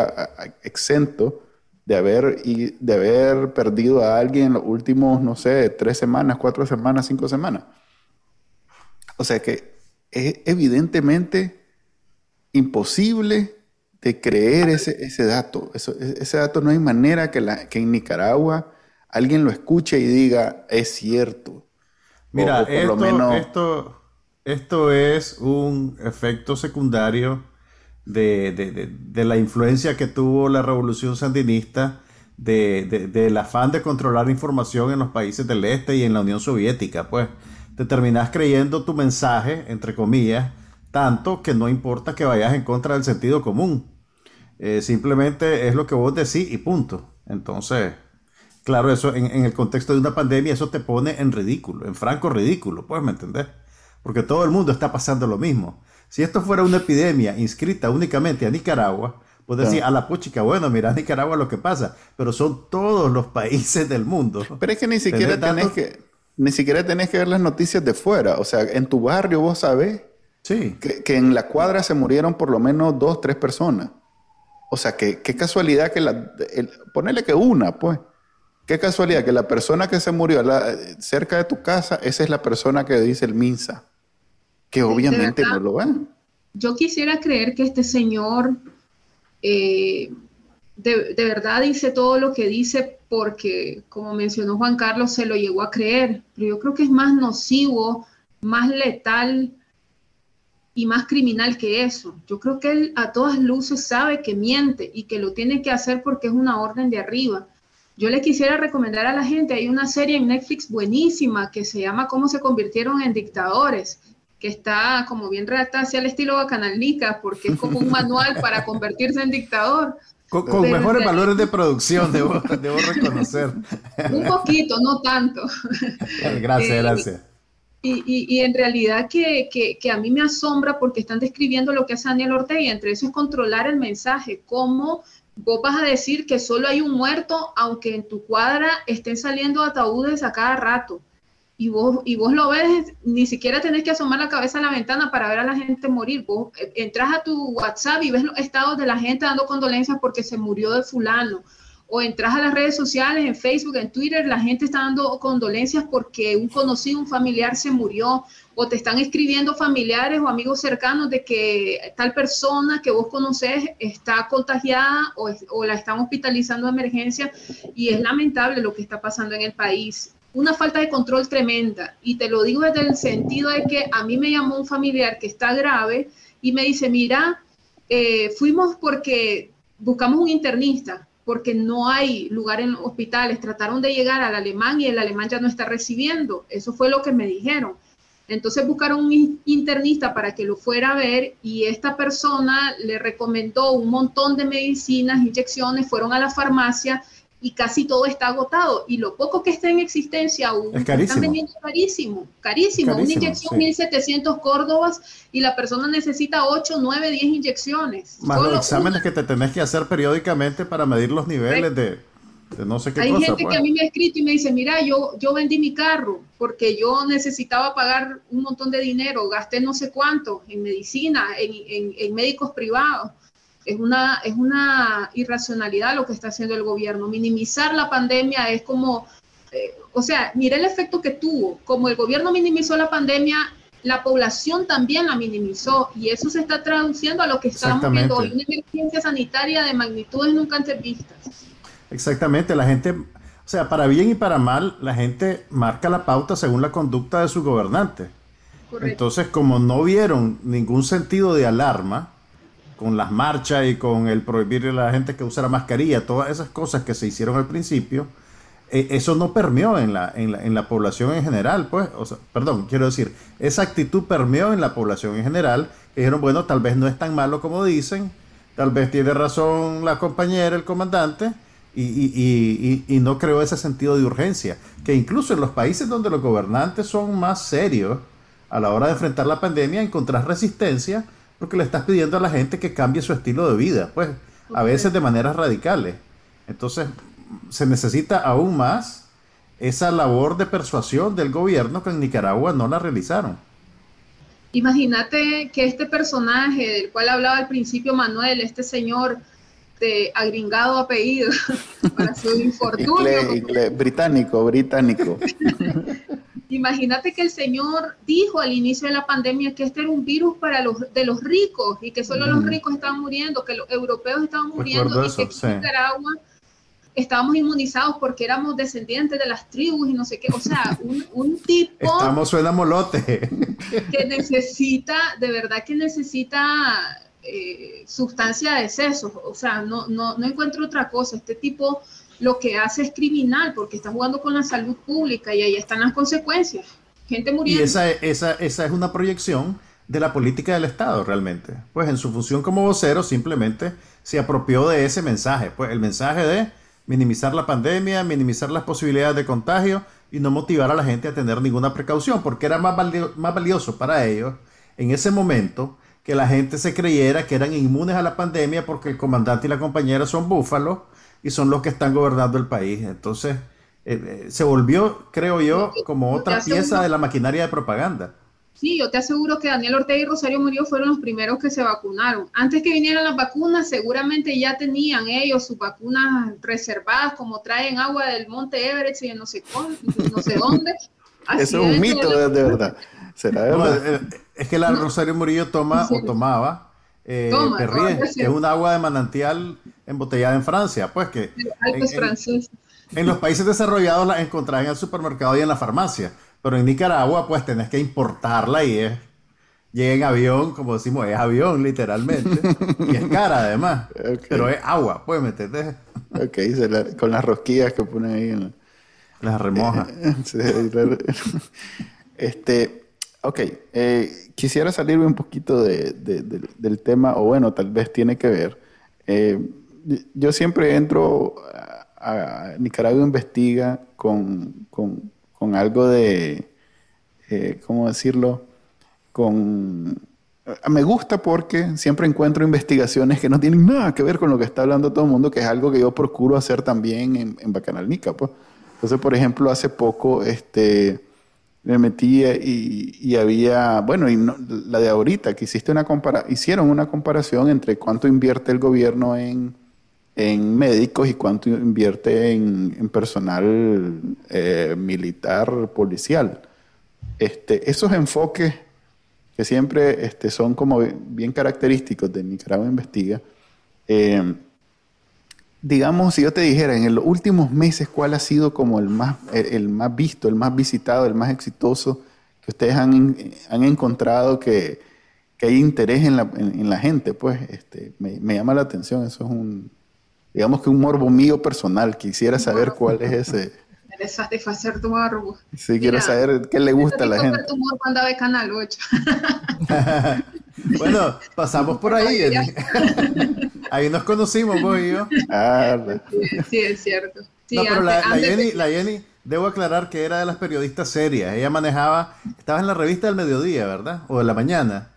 exento de haber, y, de haber perdido a alguien en los últimos, no sé, tres semanas, cuatro semanas, cinco semanas. O sea que es evidentemente imposible de creer ese, dato. ese dato no hay manera que, que en Nicaragua alguien lo escuche y diga, es cierto.
Mira, esto, esto, es un efecto secundario de, la influencia que tuvo la revolución sandinista, del afán de controlar información en los países del este y en la Unión Soviética. Pues te terminás creyendo tu mensaje, entre comillas, tanto que no importa que vayas en contra del sentido común. Eh, simplemente es lo que vos decís y punto. Entonces, Claro, eso en, el contexto de una pandemia, eso te pone en ridículo, en franco ridículo, ¿puedes me entender? Porque todo el mundo está pasando lo mismo. Si esto fuera una epidemia inscrita únicamente a Nicaragua, pues decir a la puchica, bueno, mira Nicaragua lo que pasa, pero son todos los países del mundo.
Pero es que ni siquiera tenés que, ni siquiera tenés que ver las noticias de fuera. O sea, en tu barrio vos sabés
sí.
que, en la cuadra se murieron por lo menos dos, tres personas. O sea, que qué casualidad que la... ponerle que una, pues. Qué casualidad que la persona que se murió cerca de tu casa, esa es la persona que dice el MINSA, que obviamente no lo ve.
Yo quisiera creer que este señor eh, de, verdad dice todo lo que dice porque, como mencionó Juan Carlos, se lo llegó a creer, pero yo creo que es más nocivo, más letal y más criminal que eso. Yo creo que él a todas luces sabe que miente y que lo tiene que hacer porque es una orden de arriba. Yo le quisiera recomendar a la gente, hay una serie en Netflix buenísima que se llama Cómo se convirtieron en dictadores, que está como bien redactada hacia el estilo bacanalnica, porque es como un manual para convertirse en dictador.
Con, mejores valores de producción, debo, debo reconocer.
Un poquito, no tanto.
Gracias, eh, gracias.
Y, y, y, en realidad que, que, que, a mí me asombra porque están describiendo lo que hace Daniel Ortega, entre eso es controlar el mensaje, cómo vos vas a decir que solo hay un muerto, aunque en tu cuadra estén saliendo ataúdes a cada rato. Y vos, y vos lo ves, ni siquiera tenés que asomar la cabeza a la ventana para ver a la gente morir. Vos eh, entras a tu WhatsApp y ves los estados de la gente dando condolencias porque se murió de fulano. O entras a las redes sociales, en Facebook, en Twitter, la gente está dando condolencias porque un conocido, un familiar se murió o te están escribiendo familiares o amigos cercanos de que tal persona que vos conoces está contagiada o, la están hospitalizando de emergencia y es lamentable lo que está pasando en el país. Una falta de control tremenda y te lo digo desde el sentido de que a mí me llamó un familiar que está grave y me dice, mira, eh, fuimos porque buscamos un internista porque no hay lugar en hospitales, trataron de llegar al alemán y el alemán ya no está recibiendo. Eso fue lo que me dijeron. Entonces buscaron un internista para que lo fuera a ver y esta persona le recomendó un montón de medicinas, inyecciones, fueron a la farmacia y casi todo está agotado. Y lo poco que está en existencia aún están vendiendo carísimo, carísimo. Una inyección 1.700 córdobas y la persona necesita 8, 9, 10 inyecciones.
Más los exámenes que te tenés que hacer periódicamente para medir los niveles de no sé qué
Hay gente que
pues.
a mí me ha escrito y me dice, mira, yo, yo vendí mi carro porque yo necesitaba pagar un montón de dinero, gasté no sé cuánto en medicina, en, en, médicos privados. Es una, es una irracionalidad lo que está haciendo el gobierno. Minimizar la pandemia es como, eh, o sea, mira el efecto que tuvo. Como el gobierno minimizó la pandemia, la población también la minimizó y eso se está traduciendo a lo que estamos viendo hoy, una emergencia sanitaria de magnitudes nunca antes vistas.
Exactamente, la gente, o sea, para bien y para mal, la gente marca la pauta según la conducta de su gobernante. Entonces, como no vieron ningún sentido de alarma con las marchas y con el prohibirle a la gente que usara mascarilla, todas esas cosas que se hicieron al principio, eh, eso no permeó en la, en la, población en general, pues, o sea, perdón, quiero decir, esa actitud permeó en la población en general, dijeron, bueno, tal vez no es tan malo como dicen, tal vez tiene razón la compañera, el comandante, y, y, y, y, no creó ese sentido de urgencia, que incluso en los países donde los gobernantes son más serios a la hora de enfrentar la pandemia, encontrar resistencia porque le estás pidiendo a la gente que cambie su estilo de vida, pues a veces de maneras radicales. Entonces, se necesita aún más esa labor de persuasión del gobierno que en Nicaragua no la realizaron.
Imagínate que este personaje del cual hablaba al principio Manuel, este señor de agringado apellido, para su infortunio.
británico, británico.
Imagínate que el señor dijo al inicio de la pandemia que este era un virus para los de los ricos y que solo los ricos estaban muriendo, que los europeos estaban muriendo y que en Nicaragua estábamos inmunizados porque éramos descendientes de las tribus y no sé qué. O sea, un, tipo...
Estamos suena molote.
Que necesita, de verdad que necesita eh, sustancia de sesos. O sea, no, no, no encuentro otra cosa. Este tipo lo que hace es criminal porque está jugando con la salud pública y ahí están las consecuencias. Gente muriendo.
Y esa, esa, esa es una proyección de la política del Estado realmente. Pues en su función como vocero simplemente se apropió de ese mensaje. Pues el mensaje de minimizar la pandemia, minimizar las posibilidades de contagio y no motivar a la gente a tener ninguna precaución, porque era más, más valioso para ellos en ese momento que la gente se creyera que eran inmunes a la pandemia porque el comandante y la compañera son búfalos y son los que están gobernando el país. Entonces, eh, eh, se volvió, creo yo, como otra pieza de la maquinaria de propaganda.
Sí, yo te aseguro que Daniel Ortega y Rosario Murillo fueron los primeros que se vacunaron. Antes que vinieran las vacunas, seguramente ya tenían ellos sus vacunas reservadas, como traen agua del Monte Everest y no sé, no sé dónde.
Eso es un mito, de, verdad.
Eh, es que la Rosario Murillo toma o tomaba eh, que es un agua de manantial embotellada en Francia, pues que en, en, los países desarrollados la encontrás en el supermercado y en la farmacia. Pero en Nicaragua, pues tenés que importarla y es. Llega en avión, como decimos, es avión literalmente. y es cara además. Pero es agua, pues metete.
Ok, con las rosquillas que ponen ahí en
Las remojas.
este, ok, eh, quisiera salirme un poquito de, del tema, o bueno, tal vez tiene que ver. Eh, yo siempre entro a, Nicaragua Investiga con, con con algo de, eh, ¿cómo decirlo? Con... Me gusta porque siempre encuentro investigaciones que no tienen nada que ver con lo que está hablando todo el mundo, que es algo que yo procuro hacer también en, en Bacanalnica. Pues. Entonces, por ejemplo, hace poco este, me metí y, y había, bueno, y la de ahorita, que hiciste una compara hicieron una comparación entre cuánto invierte el gobierno en en médicos y cuánto invierte en, personal eh, militar, policial. Este, esos enfoques que siempre este, son como bien característicos de Nicaragua Investiga, eh, digamos, si yo te dijera en los últimos meses cuál ha sido como el más, el, más visto, el más visitado, el más exitoso, que ustedes han, han encontrado que, que, hay interés en la, en, la gente, pues este, me, me, llama la atención, eso es un, digamos que un morbo mío personal. Quisiera saber cuál es ese.
Quieres satisfacer tu morbo.
Sí, quiero saber qué le gusta a la gente.
tu morbo andaba de Canal 8.
bueno, pasamos por ahí. ahí nos conocimos vos y yo.
Ah, sí, es cierto.
no, pero la, Jenny, la Jenny, debo aclarar que era de las periodistas serias. Ella manejaba, estaba en la revista del mediodía, ¿verdad? O de la mañana.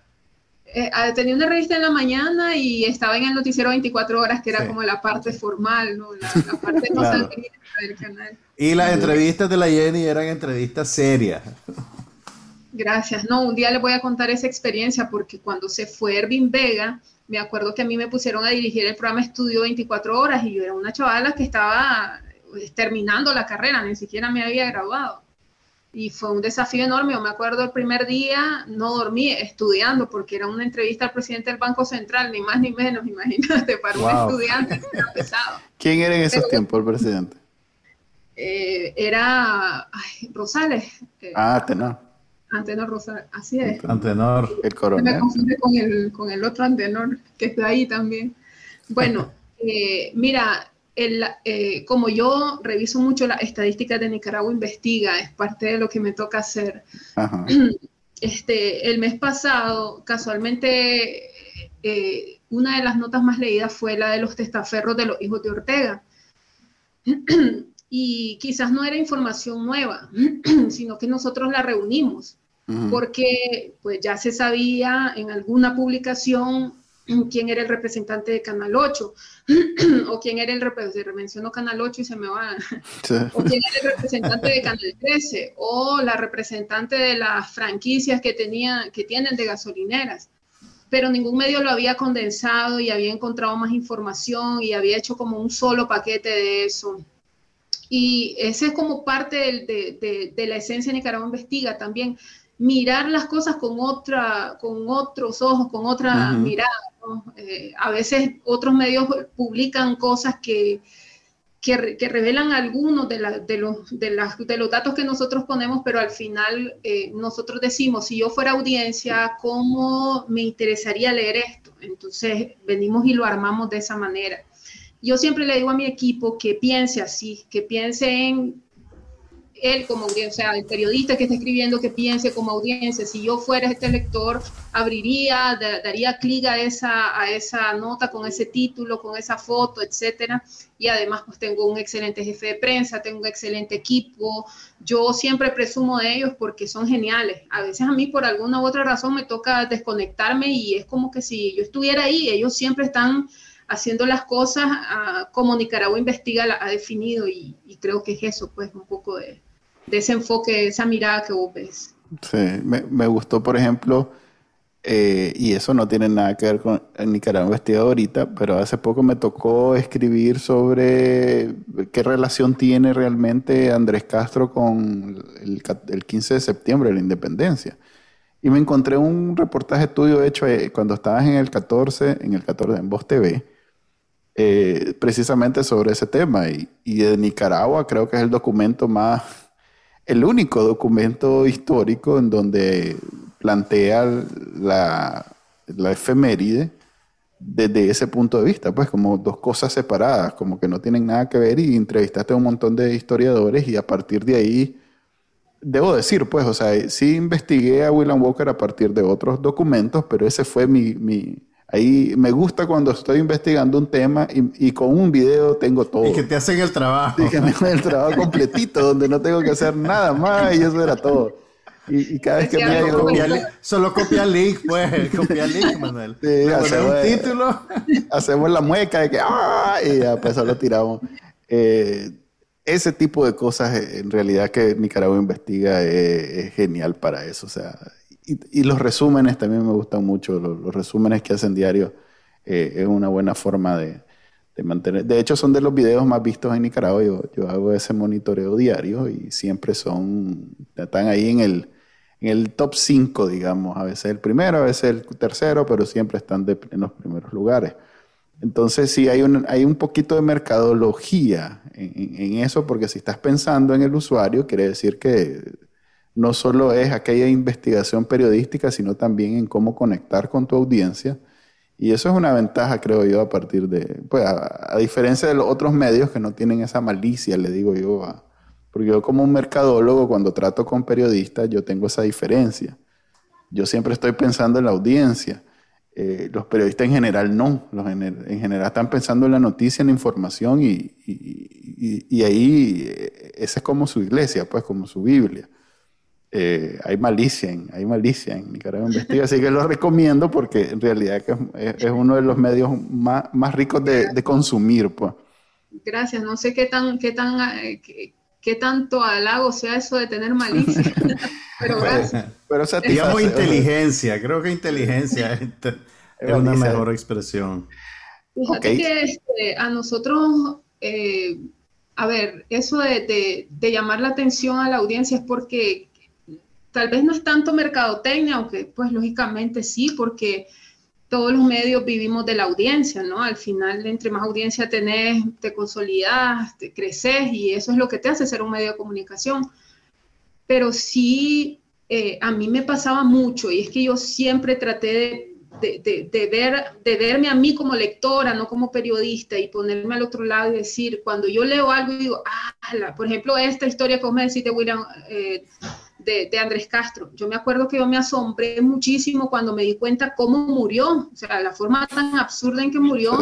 Eh, ah, tenía una revista en la mañana y estaba en el noticiero 24 horas, que era como la parte formal, ¿no? La, parte más del canal.
Y las entrevistas de la Jenny eran entrevistas serias.
Gracias. No, un día les voy a contar esa experiencia porque cuando se fue Ervin Vega, me acuerdo que a mí me pusieron a dirigir el programa Estudio 24 horas y yo era una chavala que estaba pues, terminando la carrera, ni siquiera me había graduado y fue un desafío enorme. Yo me acuerdo el primer día, no dormí estudiando porque era una entrevista al presidente del Banco Central, ni más ni menos, imagínate, para un estudiante era pesado.
¿Quién era en esos tiempos el presidente?
Eh, era Rosales.
Eh, ah, Tenor.
Antenor Rosales, así es.
Antenor,
el coronel.
Me confunde con el, con el otro Antenor, que está ahí también. Bueno, eh, mira, el, eh, como yo reviso mucho las estadísticas de Nicaragua Investiga, es parte de lo que me toca hacer. Este, el mes pasado, casualmente, eh, una de las notas más leídas fue la de los testaferros de los hijos de Ortega. y quizás no era información nueva, sino que nosotros la reunimos, porque pues ya se sabía en alguna publicación quién era el representante de Canal 8, o quién era el representante, menciono Canal 8 y se me va, o quién era el representante de Canal 13, o la representante de las franquicias que, tenía, que tienen de gasolineras. Pero ningún medio lo había condensado y había encontrado más información y había hecho como un solo paquete de eso. Y ese es como parte de, de, la esencia de Nicaragua Investiga también, mirar las cosas con, otra, con otros ojos, con otra mirada. Eh, a veces otros medios publican cosas que, que, revelan algunos de, de, los, de, de, los datos que nosotros ponemos, pero al final eh, nosotros decimos, si yo fuera audiencia, ¿cómo me interesaría leer esto? Entonces venimos y lo armamos de esa manera. Yo siempre le digo a mi equipo que piense así, que piense en él como audiencia, sea, el periodista que está escribiendo que piense como audiencia, si yo fuera este lector, abriría, daría clic a esa, a esa nota con ese título, con esa foto, etcétera. Y además, pues tengo un excelente jefe de prensa, tengo un excelente equipo. Yo siempre presumo de ellos porque son geniales. A veces a mí, por alguna u otra razón, me toca desconectarme y es como que si yo estuviera ahí, ellos siempre están haciendo las cosas ah, como Nicaragua Investiga la ha definido y, creo que es eso, pues un poco de, ese enfoque, esa mirada que vos ves.
Sí, me, gustó, por ejemplo, eh, y eso no tiene nada que ver con Nicaragua Investiga ahorita, pero hace poco me tocó escribir sobre qué relación tiene realmente Andrés Castro con el, el 15 de septiembre, la independencia. Y me encontré un reportaje tuyo hecho eh, cuando estabas en el 14, en el 14, en Voz TV, eh, precisamente sobre ese tema. Y, de Nicaragua creo que es el documento más, el único documento histórico en donde plantea la, la efeméride desde ese punto de vista, pues como dos cosas separadas, como que no tienen nada que ver y entrevistaste a un montón de historiadores y a partir de ahí, debo decir, pues, o sea, sí investigué a William Walker a partir de otros documentos, pero ese fue mi, mi, Ahí me gusta cuando estoy investigando un tema y, con un video tengo todo.
Y que te hacen el trabajo.
Y que me hacen el trabajo completito, donde no tengo que hacer nada más y eso era todo. Y, cada vez que me
copia, Solo copia link, pues. Copia link, Manuel. Sí, hacemos un título.
Hacemos la mueca de que ¡ah! Y ya, pues solo tiramos. Eh, ese tipo de cosas, en realidad, que Nicaragua investiga eh, es genial para eso. O sea, y, los resúmenes también me gustan mucho. Los, resúmenes que hacen diario eh, es una buena forma de, mantener. De hecho, son de los videos más vistos en Nicaragua. Yo, yo hago ese monitoreo diario y siempre son, están ahí en el, en el top 5, digamos. A veces el primero, a veces el tercero, pero siempre están en los primeros lugares. Entonces sí hay un, hay un poquito de mercadología en, en, eso, porque si estás pensando en el usuario, quiere decir que no solo es aquella investigación periodística, sino también en cómo conectar con tu audiencia. Y eso es una ventaja, creo yo, a partir de, pues, a, diferencia de los otros medios que no tienen esa malicia, le digo yo, porque yo como un mercadólogo, cuando trato con periodistas, yo tengo esa diferencia. Yo siempre estoy pensando en la audiencia. Eh, los periodistas en general no, los en, general están pensando en la noticia, en la información y, y ahí eh, esa es como su iglesia, pues como su Biblia. Eh, hay malicia en, hay malicia en Nicaragua Investiga, así que lo recomiendo porque en realidad es, es uno de los medios más, más ricos de, de, consumir. Pues.
Gracias, no sé qué tan, qué tan eh, qué, tanto halago sea eso de tener malicia, pero gracias.
Pero Digamos inteligencia, creo que inteligencia es, una mejor expresión.
Fíjate que este, a nosotros, eh, a ver, eso de, de, de, llamar la atención a la audiencia es porque tal vez no es tanto mercadotecnia, aunque pues lógicamente sí, porque todos los medios vivimos de la audiencia, ¿no? Al final, entre más audiencia tenés, te consolidas, te creces y eso es lo que te hace ser un medio de comunicación. Pero sí, eh, a mí me pasaba mucho y es que yo siempre traté de de, ver, de verme a mí como lectora, no como periodista, y ponerme al otro lado y decir, cuando yo leo algo y digo, ah, por ejemplo, esta historia, como me decís, de William, eh, de, Andrés Castro. Yo me acuerdo que yo me asombré muchísimo cuando me di cuenta cómo murió, o sea, la forma tan absurda en que murió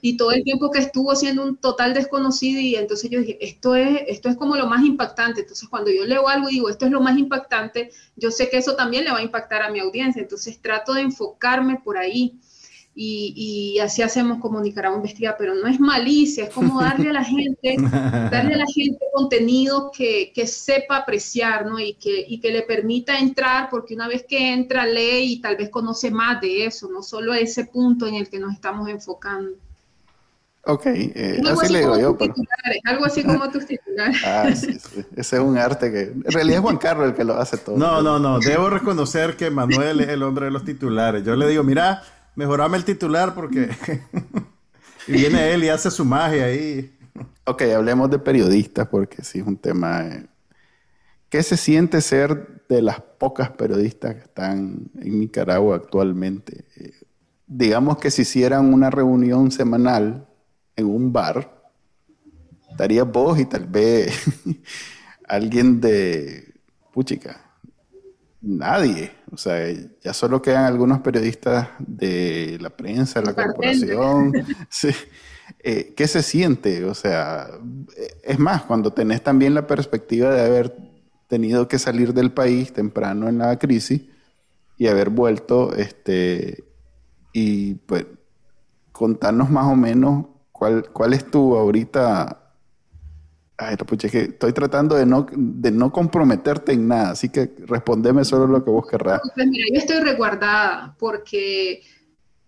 y todo el tiempo que estuvo siendo un total desconocido y entonces yo dije, esto es, esto es como lo más impactante. Entonces cuando yo leo algo y digo, esto es lo más impactante, yo sé que eso también le va a impactar a mi audiencia. Entonces trato de enfocarme por ahí y, así hacemos como Nicaragua Investiga, pero no es malicia, es como darle a la gente, darle a la gente contenido que, que, sepa apreciar, ¿no? Y que, y que le permita entrar, porque una vez que entra, lee y tal vez conoce más de eso, no solo ese punto en el que nos estamos enfocando.
Ok, eh, así, le digo yo.
Algo así como tus titulares.
Ah, sí, sí. Ese es un arte que. En realidad es Juan Carlos el que lo hace todo.
No, no, no. Debo reconocer que Manuel es el hombre de los titulares. Yo le digo, mira, mejorame el titular porque. viene él y hace su magia ahí.
Ok, hablemos de periodistas porque sí es un tema. Eh, ¿Qué se siente ser de las pocas periodistas que están en Nicaragua actualmente? Eh, digamos que si hicieran una reunión semanal en un bar, estaría vos y tal vez alguien de Puchica. Nadie. O sea, ya solo quedan algunos periodistas de la prensa, de la corporación. Sí. Eh, ¿Qué se siente? O sea, es más, cuando tenés también la perspectiva de haber tenido que salir del país temprano en la crisis y haber vuelto, este, y pues contarnos más o menos cuál, cuál es tu ahorita Ay, pucha, que estoy tratando de no, de no comprometerte en nada, así que respondeme solo lo que vos querrás.
Pues mira, yo estoy resguardada porque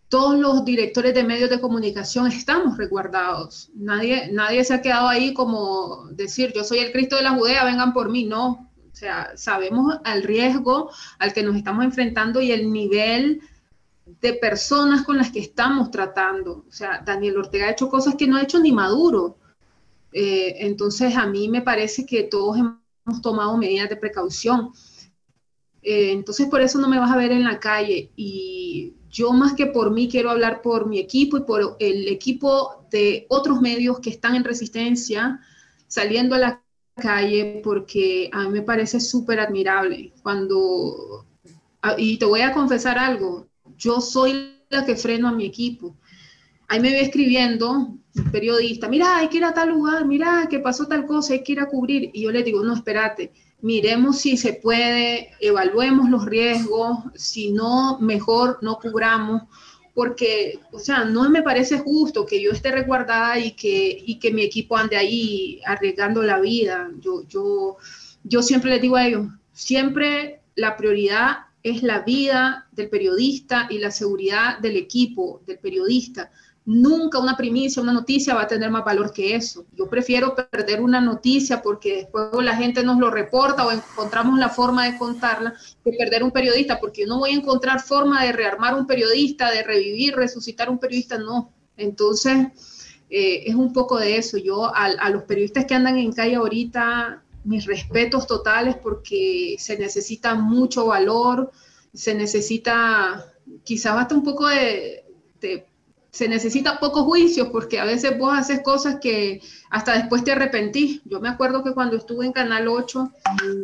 todos los directores de medios de comunicación estamos resguardados. Nadie, nadie se ha quedado ahí como decir, yo soy el Cristo de la Judea, vengan por mí. No, o sea, sabemos el riesgo al que nos estamos enfrentando y el nivel de personas con las que estamos tratando. O sea, Daniel Ortega ha hecho cosas que no ha hecho ni Maduro. Eh, entonces, a mí me parece que todos hemos tomado medidas de precaución. Eh, entonces, por eso no me vas a ver en la calle. Y yo más que por mí quiero hablar por mi equipo y por el equipo de otros medios que están en resistencia, saliendo a la calle, porque a mí me parece súper admirable. Cuando, ah, y te voy a confesar algo, yo soy la que freno a mi equipo. Ahí me ve escribiendo periodista, mira, hay que ir a tal lugar, mira, que pasó tal cosa, hay que ir a cubrir. Y yo le digo, no, espérate, miremos si se puede, evaluemos los riesgos, si no, mejor no cubramos, porque, o sea, no me parece justo que yo esté resguardada y que, y que mi equipo ande ahí arriesgando la vida. Yo, yo, yo siempre les digo a ellos, siempre la prioridad es la vida del periodista y la seguridad del equipo, del periodista Nunca una primicia, una noticia va a tener más valor que eso. Yo prefiero perder una noticia porque después la gente nos lo reporta o encontramos la forma de contarla que perder un periodista, porque yo no voy a encontrar forma de rearmar un periodista, de revivir, resucitar un periodista, no. Entonces, eh, es un poco de eso. Yo a, a los periodistas que andan en calle ahorita, mis respetos totales porque se necesita mucho valor, se necesita quizás hasta un poco de, de se necesita pocos juicios porque a veces vos haces cosas que hasta después te arrepentís. Yo me acuerdo que cuando estuve en Canal 8,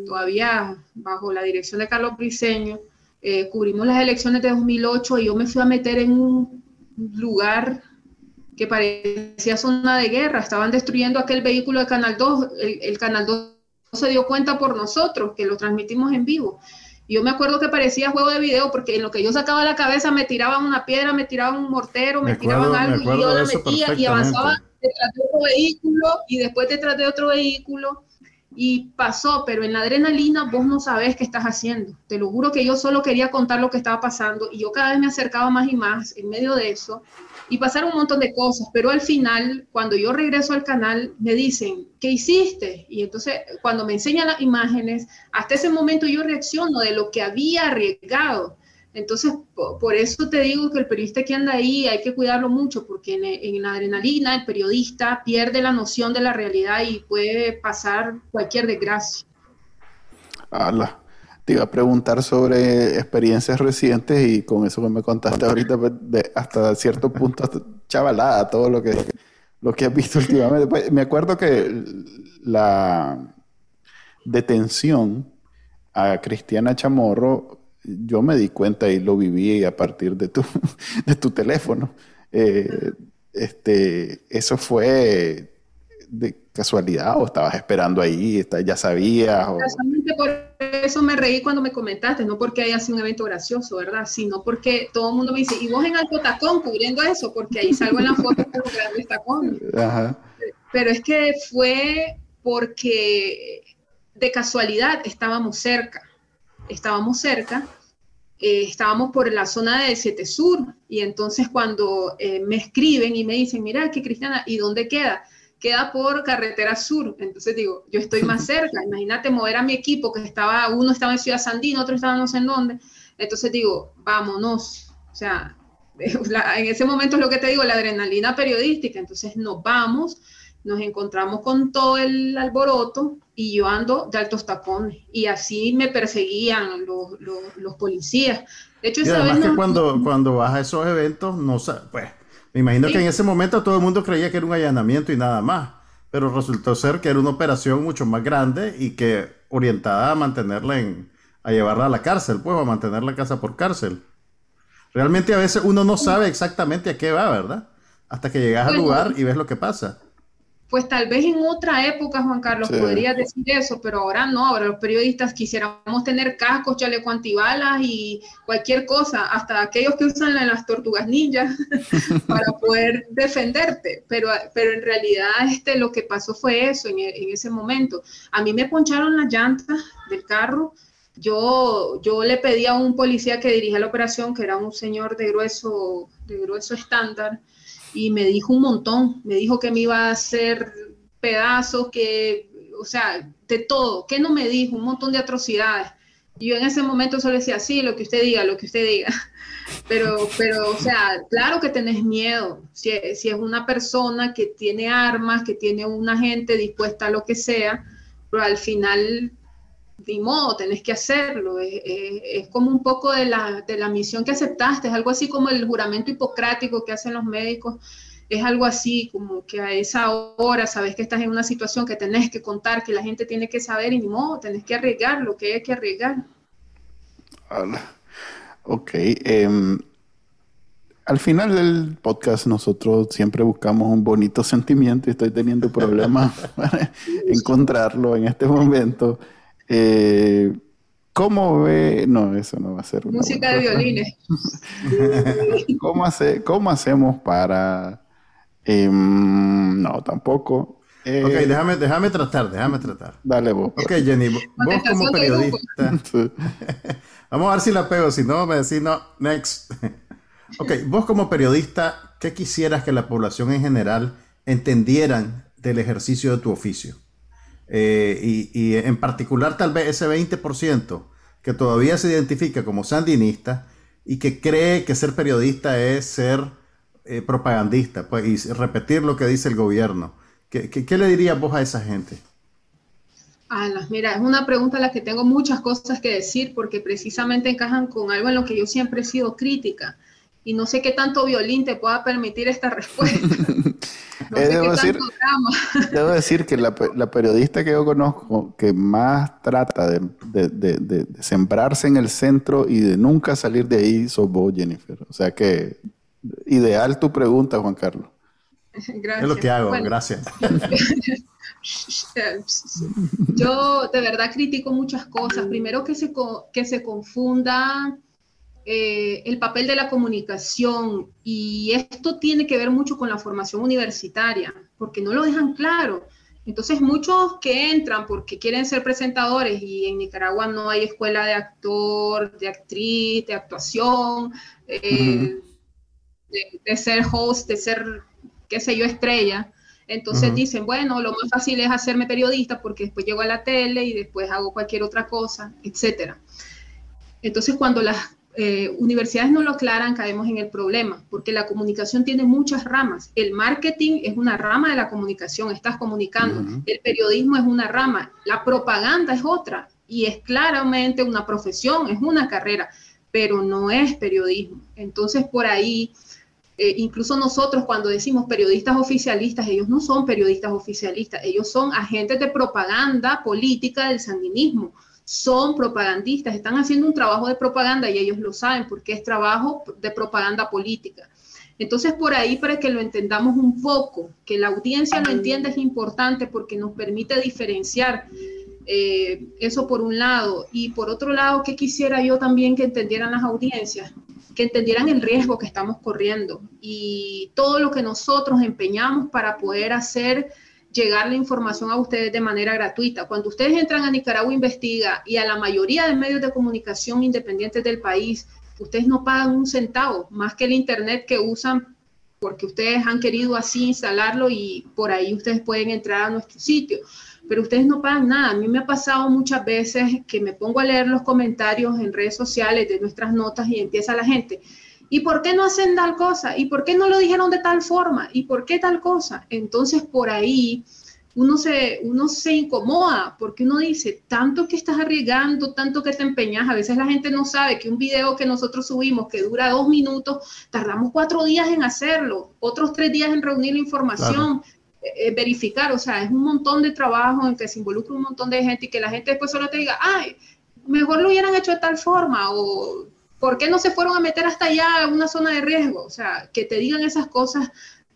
todavía bajo la dirección de Carlos Briceño, eh, cubrimos las elecciones de 2008 y yo me fui a meter en un lugar que parecía zona de guerra. Estaban destruyendo aquel vehículo de Canal 2. El, el Canal 2 se dio cuenta por nosotros, que lo transmitimos en vivo yo me acuerdo que parecía juego de video porque en lo que yo sacaba la cabeza me tiraban una piedra, me tiraban un mortero, me, tiraban algo y yo la metía y avanzaba detrás de otro vehículo y después detrás de otro vehículo y pasó, pero en la adrenalina vos no sabés qué estás haciendo. Te lo juro que yo solo quería contar lo que estaba pasando y yo cada vez me acercaba más y más en medio de eso y pasaron un montón de cosas, pero al final, cuando yo regreso al canal, me dicen, ¿qué hiciste? Y entonces, cuando me enseñan las imágenes, hasta ese momento yo reacciono de lo que había arriesgado. Entonces, por, eso te digo que el periodista que anda ahí hay que cuidarlo mucho, porque en, la adrenalina el periodista pierde la noción de la realidad y puede pasar cualquier desgracia.
Ala. Te iba a preguntar sobre experiencias recientes y con eso que me contaste ahorita, pues, hasta cierto punto, chavalada, todo lo que, lo que has visto últimamente. Pues, me acuerdo que la detención a Cristiana Chamorro, yo me di cuenta y lo viví a partir de tu, de tu teléfono. Eh, este, eso fue de casualidad o estabas esperando ahí, ya sabías? O...
por eso me reí cuando me comentaste, no porque haya sido un evento gracioso, ¿verdad? Sino porque todo el mundo me dice, ¿y vos en Alto Tacón cubriendo eso? Porque ahí salgo en la foto con grandes tacones. Pero es que fue porque de casualidad estábamos cerca, estábamos cerca, eh, estábamos por la zona de Siete Sur, y entonces cuando eh, me escriben y me dicen, mira, que Cristiana, ¿y dónde queda? Queda por carretera sur. Entonces digo, yo estoy más cerca. Imagínate mover a mi equipo que estaba, uno estaba en Ciudad Sandino, otro estaba no sé en dónde. Entonces digo, vámonos. O sea, en ese momento es lo que te digo, la adrenalina periodística. Entonces nos vamos, nos encontramos con todo el alboroto y yo ando de altos tacones. Y así me perseguían los, los, policías. De hecho,
y además que cuando, cuando vas a esos eventos, no pues me imagino que en ese momento todo el mundo creía que era un allanamiento y nada más, pero resultó ser que era una operación mucho más grande y que orientada a mantenerla en, a llevarla a la cárcel, pues, a mantener la casa por cárcel. Realmente a veces uno no sabe exactamente a qué va, ¿verdad? Hasta que llegas al lugar y ves lo que pasa
pues tal vez en otra época, Juan Carlos, podrías decir eso, pero ahora no, ahora los periodistas quisiéramos tener cascos, chalecos antibalas y cualquier cosa, hasta aquellos que usan las tortugas ninjas para poder defenderte, pero, pero en realidad este, lo que pasó fue eso en, en ese momento. A mí me poncharon las llantas del carro, yo, yo le pedí a un policía que dirigía la operación, que era un señor de grueso, de grueso estándar, y me dijo un montón, me dijo que me iba a hacer pedazos, que, o sea, de todo, que no me dijo, un montón de atrocidades. Y yo en ese momento solo decía, sí, lo que usted diga, lo que usted diga. Pero, pero, o sea, claro que tenés miedo. Si, si es una persona que tiene armas, que tiene una gente dispuesta a lo que sea, pero al final ni modo, tenés que hacerlo. Es, como un poco de la, de la, misión que aceptaste, es algo así como el juramento hipocrático que hacen los médicos, es algo así como que a esa hora sabes que estás en una situación que tenés que contar, que la gente tiene que saber y ni modo, tenés que arriesgar lo que hay que arriesgar.
Ok. Em, al final del podcast nosotros siempre buscamos un bonito sentimiento y estoy teniendo problemas para encontrarlo en este momento. Eh, ¿Cómo ve? No, eso no va a ser.
Música de violines.
¿Cómo, hace, ¿Cómo hacemos para.? Em, no, tampoco.
Eh, ok, déjame, déjame tratar, déjame tratar.
Dale vos.
Ok, Jenny, vos, como periodista. Vamos a ver si la pego, si no, me decís no, next. ok, vos como periodista, ¿qué quisieras que la población en general entendieran del ejercicio de tu oficio? Eh, y, en particular tal vez ese 20% que todavía se identifica como sandinista y que cree que ser periodista es ser eh, propagandista pues, y repetir lo que dice el gobierno. ¿Qué, qué, le dirías vos a esa gente?
mira, es una pregunta a la que tengo muchas cosas que decir porque precisamente encajan con algo en lo que yo siempre he sido crítica y no sé qué tanto violín te pueda permitir esta respuesta.
Eh, debo, decir, debo, decir, que la, periodista que yo conozco que más trata de, sembrarse en el centro y de nunca salir de ahí sos vos, Jennifer. O sea que ideal tu pregunta, Juan Carlos.
Gracias.
Es lo que hago, gracias.
yo de verdad critico muchas cosas. Primero que se, que se confunda eh, el papel de la comunicación y esto tiene que ver mucho con la formación universitaria, porque no lo dejan claro. Entonces muchos que entran porque quieren ser presentadores y en Nicaragua no hay escuela de actor, de actriz, de actuación, eh, de, ser host, de ser, qué sé yo, estrella. Entonces dicen, bueno, lo más fácil es hacerme periodista porque después llego a la tele y después hago cualquier otra cosa, etc. Entonces cuando las eh, universidades no lo aclaran, caemos en el problema, porque la comunicación tiene muchas ramas. El marketing es una rama de la comunicación, estás comunicando. El periodismo es una rama, la propaganda es otra. y es claramente una profesión, es una carrera, pero no es periodismo. Entonces, por ahí, eh, incluso nosotros cuando decimos periodistas oficialistas, ellos no son periodistas oficialistas, ellos son agentes de propaganda política del sandinismo, son propagandistas, están haciendo un trabajo de propaganda y ellos lo saben porque es trabajo de propaganda política. Entonces, por ahí, para que lo entendamos un poco, que la audiencia lo entienda es importante porque nos permite diferenciar eh, eso por un lado. Y por otro lado, ¿qué quisiera yo también que entendieran las audiencias? Que entendieran el riesgo que estamos corriendo y todo lo que nosotros empeñamos para poder hacer llegar la información a ustedes de manera gratuita. Cuando ustedes entran a Nicaragua Investiga y a la mayoría de medios de comunicación independientes del país, ustedes no pagan un centavo, más que el Internet que usan porque ustedes han querido así instalarlo y por ahí ustedes pueden entrar a nuestro sitio, pero ustedes no pagan nada. A mí me ha pasado muchas veces que me pongo a leer los comentarios en redes sociales de nuestras notas y empieza la gente. ¿Y por qué no hacen tal cosa? ¿Y por qué no lo dijeron de tal forma? ¿Y por qué tal cosa? Entonces por ahí uno se, uno se incomoda porque uno dice, tanto que estás arriesgando, tanto que te empeñas, a veces la gente no sabe que un video que nosotros subimos que dura dos minutos, tardamos cuatro días en hacerlo, otros tres días en reunir la información, eh, eh, verificar, o sea, es un montón de trabajo en que se involucra un montón de gente y que la gente después solo te diga, ay, mejor lo hubieran hecho de tal forma o ¿por qué no se fueron a meter hasta allá a una zona de riesgo? O sea, que te digan esas cosas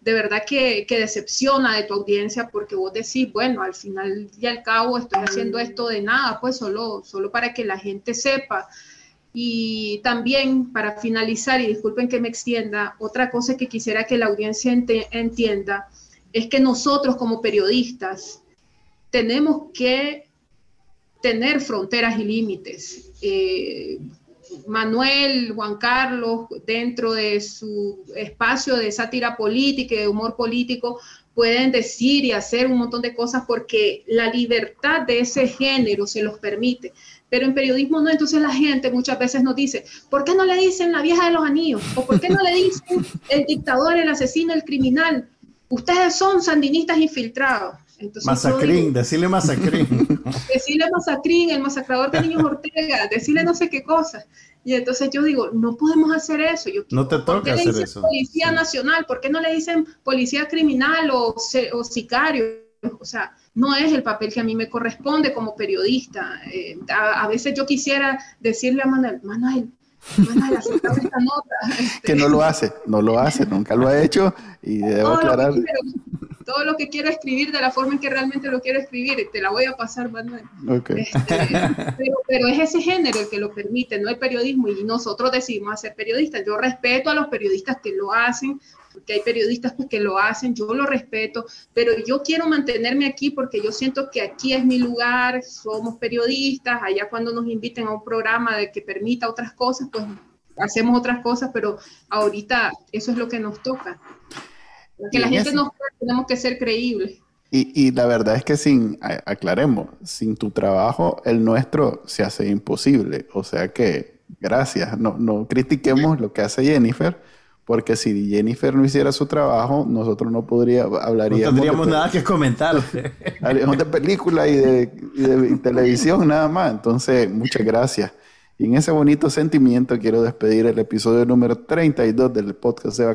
de verdad que, decepciona de tu audiencia porque vos decís, bueno, al final y al cabo estoy haciendo esto de nada, pues solo, solo para que la gente sepa. Y también para finalizar, y disculpen que me extienda, otra cosa que quisiera que la audiencia entienda es que nosotros como periodistas tenemos que tener fronteras y límites. Eh, Manuel, Juan Carlos, dentro de su espacio de sátira política y de humor político, pueden decir y hacer un montón de cosas porque la libertad de ese género se los permite. Pero en periodismo no, entonces la gente muchas veces nos dice, ¿por qué no le dicen la vieja de los anillos? ¿O por qué no le dicen el dictador, el asesino, el criminal? Ustedes son sandinistas infiltrados.
Masacrín, decirle masacrín.
Decirle masacrín, el masacrador de niños Ortega, decirle no sé qué cosa. Y entonces yo digo, no podemos hacer eso. Yo,
no te toca
hacer
eso.
Policía Nacional, ¿por qué no le dicen policía criminal o, o sicario? O sea, no es el papel que a mí me corresponde como periodista. Eh, a, veces yo quisiera decirle a Manuel, Manuel, Manuel, esta nota.
que no lo hace, no lo hace, nunca lo ha hecho y debo aclarar
todo lo que quiero escribir de la forma en que realmente lo quiero escribir, te la voy a pasar, Manuel. Este, pero, es ese género el que lo permite, no el periodismo, y nosotros decidimos ser periodistas. Yo respeto a los periodistas que lo hacen, porque hay periodistas pues, que lo hacen, yo lo respeto, pero yo quiero mantenerme aquí porque yo siento que aquí es mi lugar, somos periodistas, allá cuando nos inviten a un programa de que permita otras cosas, pues hacemos otras cosas, pero ahorita eso es lo que nos toca. Que la gente no tenemos que ser creíbles.
Y, la verdad es que sin, aclaremos, sin tu trabajo, el nuestro se hace imposible. O sea que, gracias, no, no critiquemos lo que hace Jennifer, porque si Jennifer no hiciera su trabajo, nosotros no podríamos, hablaríamos...
No tendríamos nada que comentar.
Hablaríamos de película y de, de televisión nada más. Entonces, muchas gracias. Y en ese bonito sentimiento quiero despedir el episodio número 32 del podcast de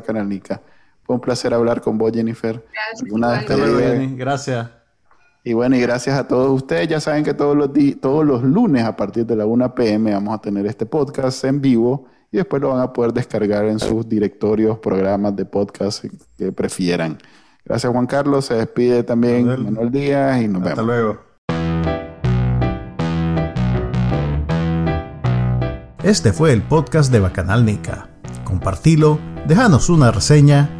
Bacananica un placer hablar con vos, Jennifer.
Gracias. Gracias.
Y bueno, y gracias a todos ustedes. Ya saben que todos los, todos los lunes a partir de la 1 pm vamos a tener este podcast en vivo y después lo van a poder descargar en sus directorios, programas de podcast que prefieran. Gracias Juan Carlos, se despide también Manuel, Díaz y nos vemos.
Hasta luego. Este fue el podcast de Bacanal Nica. Compartilo, déjanos una reseña